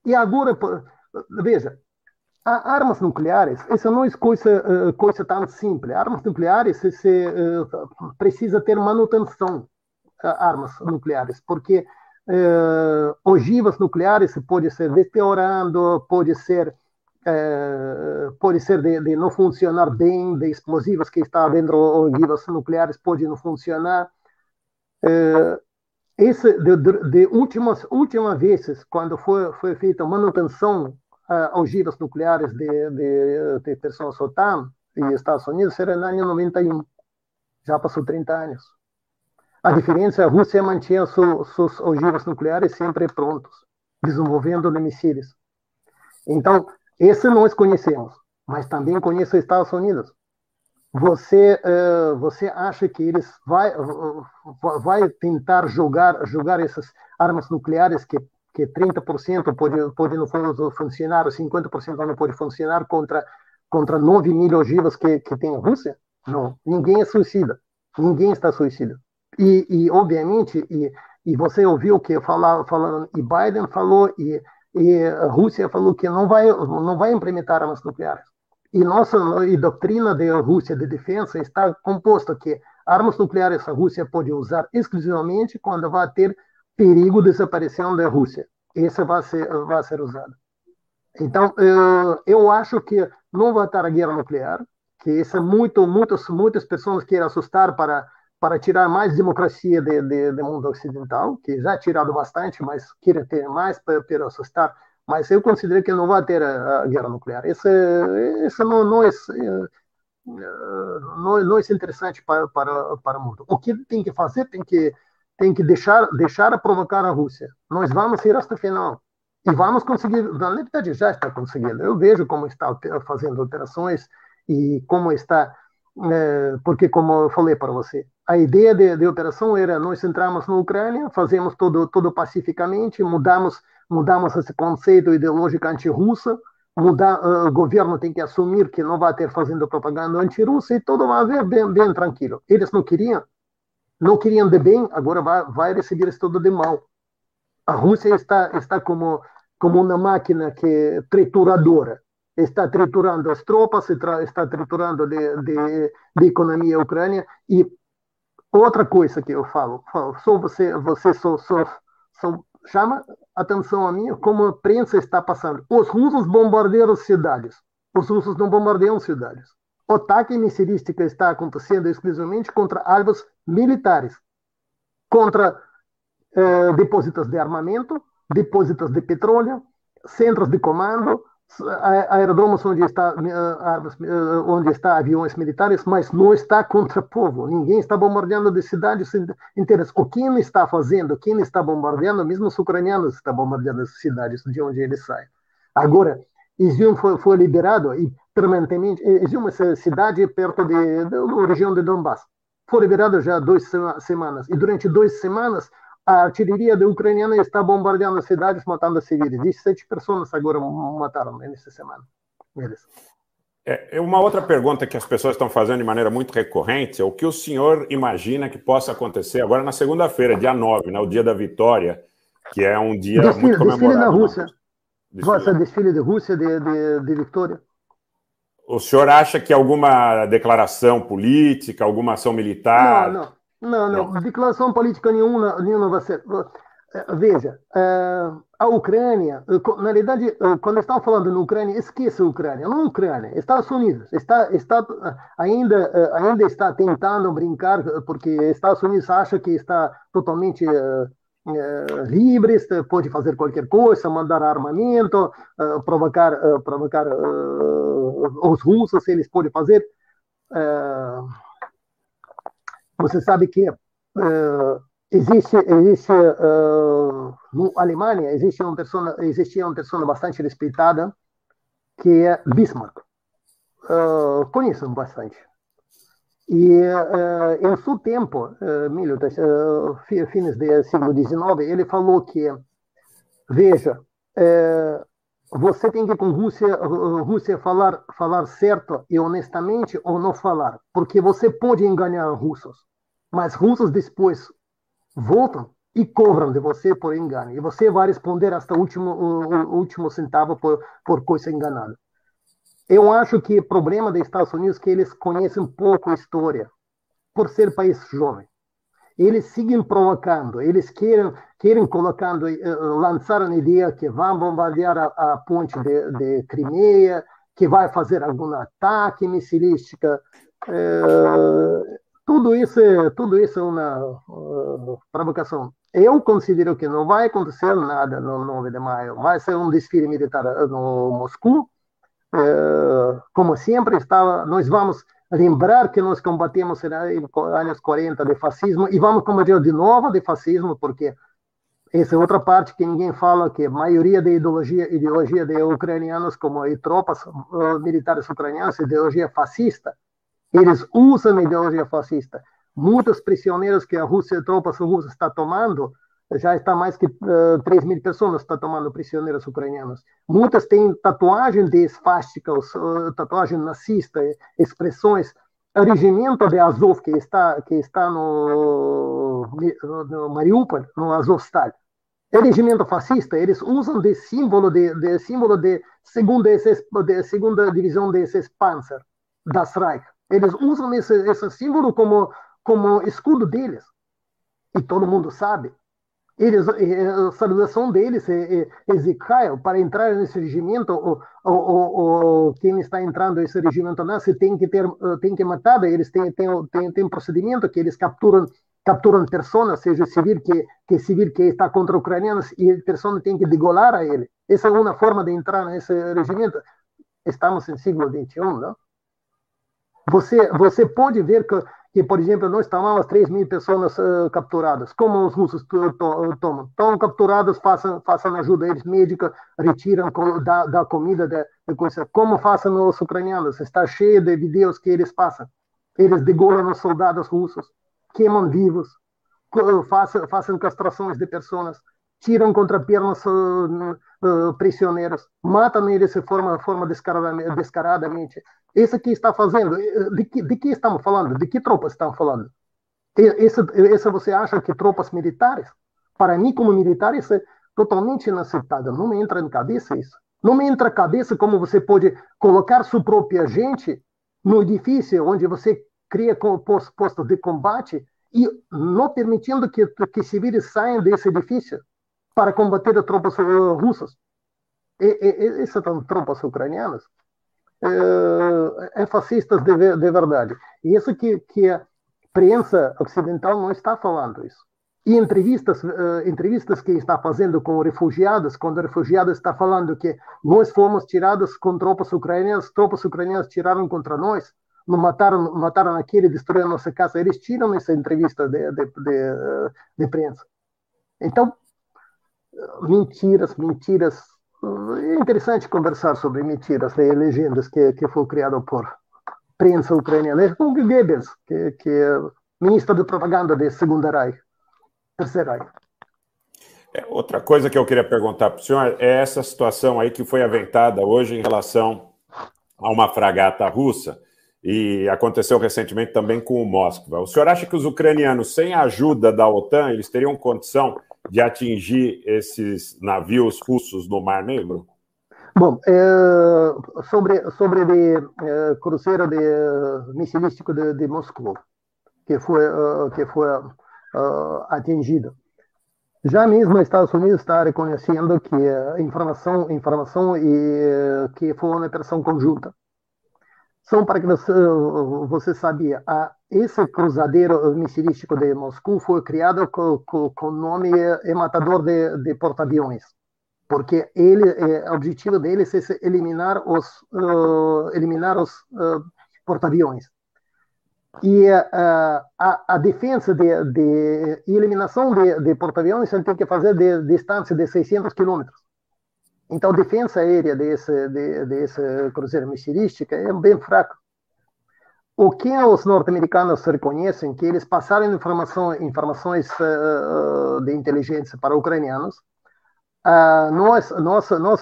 E agora, veja, armas nucleares, isso não é coisa, coisa tão simples. Armas nucleares, você precisa ter manutenção armas nucleares, porque eh, ogivas nucleares pode ser deteriorando, pode ser eh, pode ser de, de, não funcionar bem, de explosivos que está dentro ogivas nucleares pode não funcionar. Eh, esse de, de, últimas últimas vezes quando foi foi feita manutenção uh, ogivas nucleares de, de, de pessoas OTAN e Estados Unidos era no ano 91 já passou 30 anos a diferença a Rússia mantinha suas ogivas nucleares sempre prontos, desenvolvendo mísseis. Então, esse nós conhecemos, mas também conhece os Estados Unidos. Você, uh, você acha que eles vai, uh, vai tentar jogar, jogar essas armas nucleares que que 30% pode, pode não funcionar, 50% não pode funcionar contra, contra 9 mil ogivas que, que tem a Rússia? Não, ninguém é suicida. Ninguém está suicida. E, e obviamente, e, e você ouviu o que falar, falando, e Biden falou, e, e a Rússia falou que não vai, não vai implementar armas nucleares. E nossa e doutrina da Rússia de defesa está composta que armas nucleares a Rússia pode usar exclusivamente quando vai ter perigo de da Rússia. Essa vai ser, vai ser usada. Então, eu acho que não vai ter a guerra nuclear, que isso é muito, muitas, muitas pessoas querem assustar para para tirar mais democracia do de, de mundo ocidental, que já tirado bastante, mas queria ter mais para, para assustar. Mas eu considero que não vai ter a, a guerra nuclear. Isso, isso não, não, é, não, não é interessante para, para, para o mundo. O que tem que fazer tem que tem que deixar deixar provocar a Rússia. Nós vamos ir até o final e vamos conseguir. Na verdade, já está conseguindo. Eu vejo como está fazendo operações e como está, é, porque como eu falei para você, A ideia de, de operação era nós entramos na Ucrânia, fazemos tudo, tudo pacificamente, mudamos, mudamos esse conceito ideológico anti-russa, mudar, uh, o governo tem que assumir que não vai ter fazendo propaganda anti-russa e tudo vai ver bem, bem tranquilo. Eles não queriam, não queriam de bem, agora vai, vai receber isso tudo de mal. A Rússia está, está como, como uma máquina que é trituradora está triturando as tropas, está triturando de, de, de economia ucrânia e outra coisa que eu falo, falo só você, você só, só, só chama atenção a mim como a prensa está passando. Os russos bombardeiam cidades, os russos não bombardeiam cidades. O ataque missilístico está acontecendo exclusivamente contra alvos militares, contra eh, depósitos de armamento, depósitos de petróleo, centros de comando, aerodromos onde está armas, onde está aviões militares, mas não está contra o povo. Ninguém está bombardeando de cidades inteiras. O quem está fazendo, quem está bombardeando, mesmo os ucranianos estão bombardeando as cidades de onde eles saem. Agora, Izium foi, foi liberado e permanentemente, Izium é uma cidade perto de, da região de Donbass. Foi liberado já duas semanas e durante duas semanas a artilharia ucraniana está bombardeando cidades, matando civis. 17 pessoas agora mataram nessa semana. Eles. É, é, uma outra pergunta que as pessoas estão fazendo de maneira muito recorrente é o que o senhor imagina que possa acontecer agora na segunda-feira, dia 9, né, o dia da vitória, que é um dia desfile, muito comemorado. Desfile na Rússia. Desfile. desfile de Rússia de, de, de vitória. O senhor acha que alguma declaração política, alguma ação militar... Não, não. Não, não, declaração política nenhuma, nenhuma vai ser. Veja, eh, a Ucrânia, na realidade, eh, quando estão falando na Ucrânia, esqueça a Ucrânia, não a Ucrânia, Estados Unidos está, está ainda, eh, ainda está tentando brincar, porque Estados Unidos acha que está totalmente livre, pode fazer qualquer coisa, mandar armamento, provocar, provocar os russos, eles podem fazer. Você sabe que uh, existe, existe uh, na Alemanha existe uma pessoa, existia uma pessoa bastante respeitada que é Bismarck. Uh, conheço bastante. E uh, em seu tempo, uh, milho, uh, fins do século XIX, ele falou que, veja, você tem que com Rússia, Rússia falar, falar certo e honestamente ou não falar, porque você pode enganar russos. Mas russos depois voltam e cobram de você por engano. E você vai responder até o último, o, último centavo por, por coisa enganada. Eu acho que o problema dos Estados Unidos é que eles conhecem pouco a história, por ser país jovem. Eles seguem provocando, eles querem, querem colocando, uh, lançar a ideia que vão bombardear a, a ponte de, de Crimeia, que vai fazer algum ataque missilístico. Uh, tudo isso, é, tudo isso é uma provocação. Eu considero que não vai acontecer nada no 9 de maio. Vai ser um desfile militar no Moscou. Uh, como sempre, estava, nós vamos lembrar que nós combatemos nos anos 40 de fascismo e vamos combater de novo de fascismo, porque essa é outra parte que ninguém fala, que a maioria da ideologia, ideologia de ucranianos, como e tropas uh, militares ucranianas, ideologia fascista, eles usam a ideologia fascista. Muitos prisioneiros que a Rússia, tropas russas está tomando, já está mais que uh, 3 mil pessoas está tomando prisioneiros ucranianos. Muitas têm tatuagem de esfásticas, uh, tatuagem nazista, expressões. O regimento de Azov, que está, que está no, no Mariupol, no Azovstal, é regimento fascista, eles usam de símbolo de, de símbolo de segunda, de segunda divisão desses Panzer, das Reich. Eles usam esse, esse símbolo como, como escudo deles. E todo mundo sabe. Eles, a saudação deles é, é. Para entrar nesse regimento, o, o, o, quem está entrando nesse regimento nazi tem que ter, tem que matar. Eles têm, têm, têm, têm procedimento que eles capturam capturam pessoas, seja civil que que civil que está contra ucranianos e a pessoa tem que degolar a ele. Essa é uma forma de entrar nesse regimento. Estamos em século 21, não? Você, você pode ver que, que, por exemplo, nós tomamos 3 mil pessoas uh, capturadas. Como os russos tomam? Estão capturados, façam, façam ajuda eles médica, retiram da, da comida, da, da coisa. Como fazem os ucranianos? Está cheio de vídeos que eles passam. Eles degolam os soldados russos. queimam vivos, fazem, fazem castrações de pessoas, tiram contra pernas uh, uh, prisioneiros, matam eles de forma, forma descaradamente, descaradamente. Isso que está fazendo, de que, de que estamos falando? De que tropas estão falando? Esse, esse você acha que tropas militares? Para mim, como militar, isso é totalmente inaceitável. Não me entra em cabeça isso. Não me entra em cabeça como você pode colocar sua própria gente no edifício onde você cria postos de combate e não permitindo que, que civis saiam desse edifício para combater as tropas uh, russas. E, e, essas tropas ucranianas é, é fascistas de, de, verdade. E isso que, que a prensa ocidental não está falando isso. E entrevistas, uh, entrevistas que está fazendo com refugiados, quando refugiados está falando que nós fomos tirados com tropas ucranianas, tropas ucranianas tiraram contra nós, mataram, mataram aquele, destruíram nossa casa. Eles tiram essa entrevista de, de, de, de prensa. Então, mentiras, mentiras. É interessante conversar sobre mentiras e legendas que, que foi criado por prensa ucraniana. É como Goebbels, que, que é ministro de propaganda de Segunda Reich, Terceira Reich. É, outra coisa que eu queria perguntar para o senhor é essa situação aí que foi aventada hoje em relação a uma fragata russa e aconteceu recentemente também com o Moskva. O senhor acha que os ucranianos, sem a ajuda da OTAN, eles teriam condição de atingir esses navios russos no Mar Negro? Bom, é, sobre sobre o é, cruzeiro de, missilístico de, de Moscou, que foi uh, que foi uh, atingido. Já mesmo os Estados Unidos está reconhecendo que informação informação e que foi uma operação conjunta são para que você, você sabia, a, esse cruzadeiro missilístico de Moscou foi criado com o nome é, matador de, de porta-aviões, porque ele, é, o objetivo dele é eliminar os, uh, eliminar os uh, porta-aviões. E uh, a, a, defesa de, de eliminação de, de porta-aviões tem que fazer de distância de 600 quilômetros. Então, a defesa aérea desse, de, desse cruzeiro missilístico é bem fraca. O que os norte-americanos reconhecem que eles passaram informação, informações uh, de inteligência para ucranianos. Uh, nós,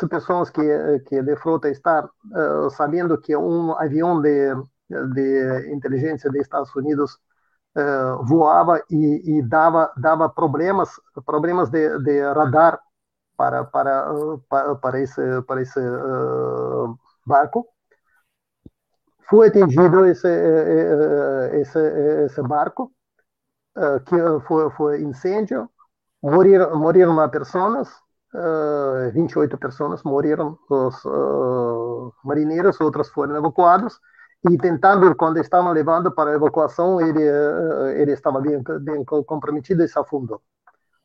pessoas que, que de frota estar uh, sabendo que um avião de, de inteligência dos Estados Unidos voava e, e, dava, dava problemas, problemas de, de radar para, para, para, para esse, para esse uh, barco. Foi atingido esse, eh, eh, esse, esse barco, uh, que foi, foi incêndio, moriram, moriram pessoas, uh, 28 pessoas morreram, os uh, marinheiros, outras foram evacuados, e tentando, quando estavam levando para a evacuação, ele, ele estava bem, bem comprometido e se afundou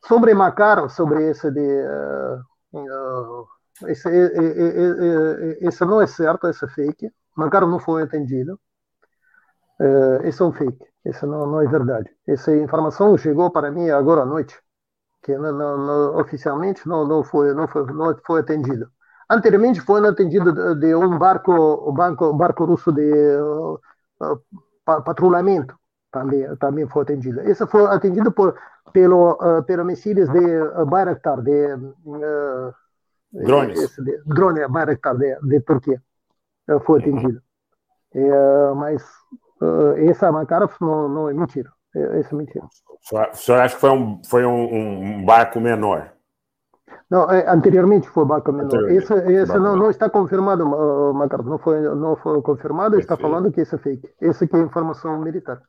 sobre Macar, sobre esse de uh, esse, esse não é certo, esse é fake. Macar não foi atendido. Uh, esse é um fake. Isso não, não é verdade. Essa informação chegou para mim agora à noite, que não, não, oficialmente não, não foi não foi não foi atendido. Anteriormente foi atendido de, de um barco barco, um barco russo de uh, patrulhamento também também foi atendido. Esse foi atendido por pelo uh, pelo mísseis de uh, Bayraktar de uh, drones de, drone Bayraktar de, de Turquia uh, foi atendido. Uh, mas essa Makarov não, não é mentira. Essa é mentira. O senhor acha que foi um foi um, um barco menor? Não, anteriormente foi barco menor. Esse, esse não, não está confirmado, Makarov. Não foi não foi confirmado. Está falando que isso é fake. Essa aqui é informação militar.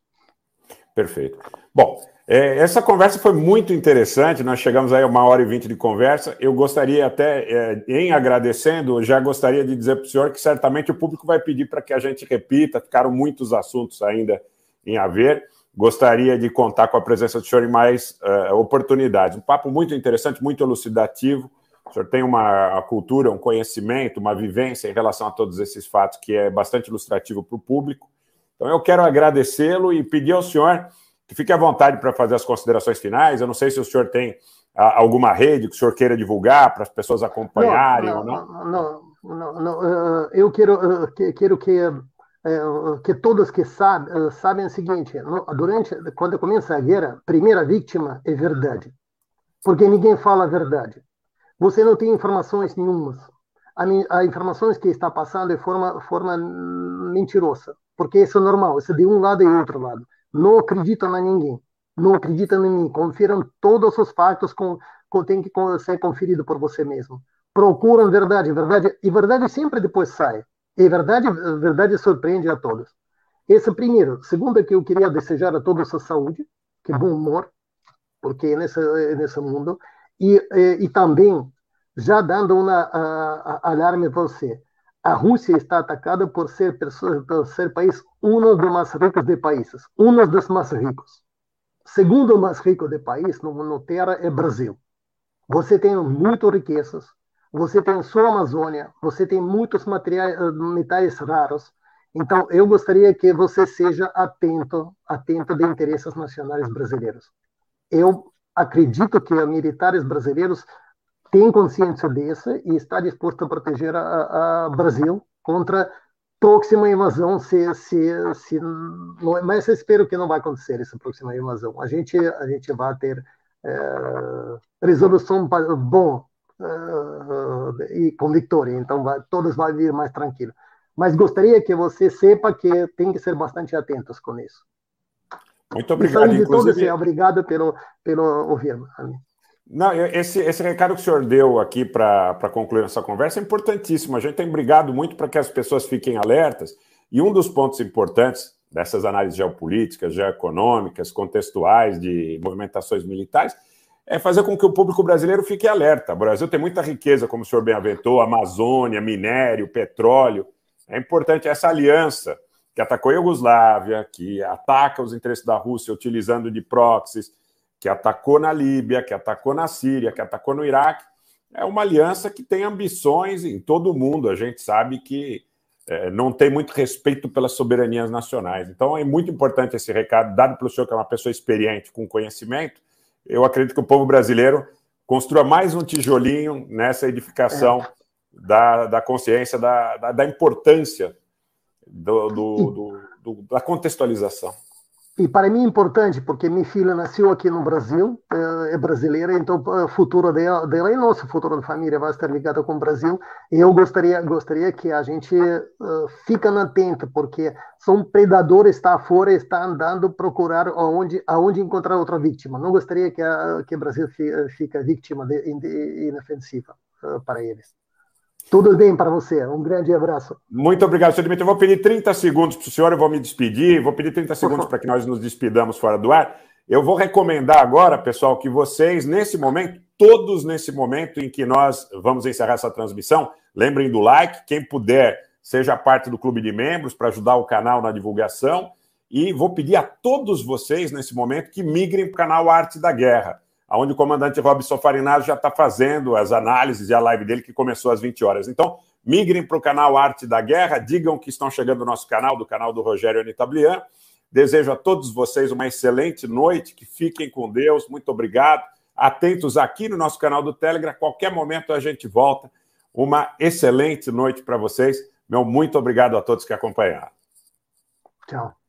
Perfeito. Bom, é, essa conversa foi muito interessante. Nós chegamos aí a uma hora e vinte de conversa. Eu gostaria até, é, em agradecendo, já gostaria de dizer para o senhor que certamente o público vai pedir para que a gente repita. Ficaram muitos assuntos ainda em haver. Gostaria de contar com a presença do senhor em mais uh, oportunidades. Um papo muito interessante, muito elucidativo. O senhor tem uma cultura, um conhecimento, uma vivência em relação a todos esses fatos que é bastante ilustrativo para o público. Então, eu quero agradecê-lo e pedir ao senhor que fique à vontade para fazer as considerações finais. Eu não sei se o senhor tem ah, alguma rede que o senhor queira divulgar para as pessoas acompanharem não, ou não. Não, não, não, não. Eu quero, quero que que todos que sabem sabem o seguinte: durante quando começa a guerra, primeira vítima é verdade, porque ninguém fala a verdade. Você não tem informações nenhumas. A, a informações que está passando é forma forma mentirosa, porque isso é normal, isso é de um lado e outro lado. Não acreditam em ninguém, não acreditam em mim. Confiram todos os fatos com, com tem que ser conferido por você mesmo. Procuram verdade, verdade e verdade sempre depois sai. E verdade, verdade surpreende a todos. Esse é primeiro. Segundo é que eu queria desejar a todos a saúde, que é bom humor, porque nesse nesse mundo e, e, e também já dando um alarme para você. A Rússia está atacada por ser por ser país um dos mais ricos de países, um dos mais ricos. Segundo mais rico de país no, no Terra é Brasil. Você tem muitas riquezas, você tem sua Amazônia, você tem muitos materiais, eh, metais raros. Então, eu gostaria que você seja atento, atento de interesses nacionais brasileiros. Eu acredito que militares brasileiros têm consciência disso e está disposto a proteger a, a Brasil contra próxima invasão se se se não, mas espero que não vai acontecer essa próxima invasão a gente a gente vai ter é, resolução bom uh, e com vitória, então vai, todos vão vir mais tranquilos. Mas gostaria que você sepa que tem que ser bastante atentos com isso. Muito obrigado, inclusive. Todos, obrigado pelo, pelo ouvir-me. Não, esse, esse recado que o senhor deu aqui para concluir essa conversa é importantíssimo. A gente tem brigado muito para que as pessoas fiquem alertas. E um dos pontos importantes dessas análises geopolíticas, geoeconômicas, contextuais, de movimentações militares, é fazer com que o público brasileiro fique alerta. O Brasil tem muita riqueza, como o senhor bem aventou, Amazônia, minério, petróleo. É importante essa aliança que atacou a Iugoslávia, que ataca os interesses da Rússia utilizando de proxies, que atacou na Líbia, que atacou na Síria, que atacou no Iraque. É uma aliança que tem ambições em todo o mundo. A gente sabe que é, não tem muito respeito pelas soberanias nacionais. Então é muito importante esse recado dado pelo senhor, que é uma pessoa experiente, com conhecimento, eu acredito que o povo brasileiro construa mais um tijolinho nessa edificação é. da, da consciência, da, da, da importância do, do, do, do, da contextualização. E para mim é importante, porque minha filha nasceu aqui no Brasil, é brasileira, então o futuro dela, dela e nosso futuro da família vai estar ligado com o Brasil. E eu gostaria, gostaria que a gente uh, fica atento, porque são predadores, está fora, está andando procurar aonde, aonde encontrar outra vítima. Não gostaria que, a, que o Brasil fique vítima de, de, inofensiva uh, para eles. Tudo bem para você. Um grande abraço. Muito obrigado, senhor Dimitri. Eu vou pedir 30 segundos para o senhor, eu vou me despedir. Vou pedir 30 segundos para que nós nos despidamos fora do ar. Eu vou recomendar agora, pessoal, que vocês, nesse momento, todos nesse momento em que nós vamos encerrar essa transmissão, lembrem do like. Quem puder, seja parte do clube de membros para ajudar o canal na divulgação. E vou pedir a todos vocês, nesse momento, que migrem para o canal Arte da Guerra onde o comandante Robson Farinazzo já está fazendo as análises e a live dele, que começou às 20 horas. Então, migrem para o canal Arte da Guerra, digam que estão chegando no nosso canal, do canal do Rogério Anitablian. Desejo a todos vocês uma excelente noite, que fiquem com Deus, muito obrigado. Atentos aqui no nosso canal do Telegram, qualquer momento a gente volta. Uma excelente noite para vocês. Meu muito obrigado a todos que acompanharam. Tchau.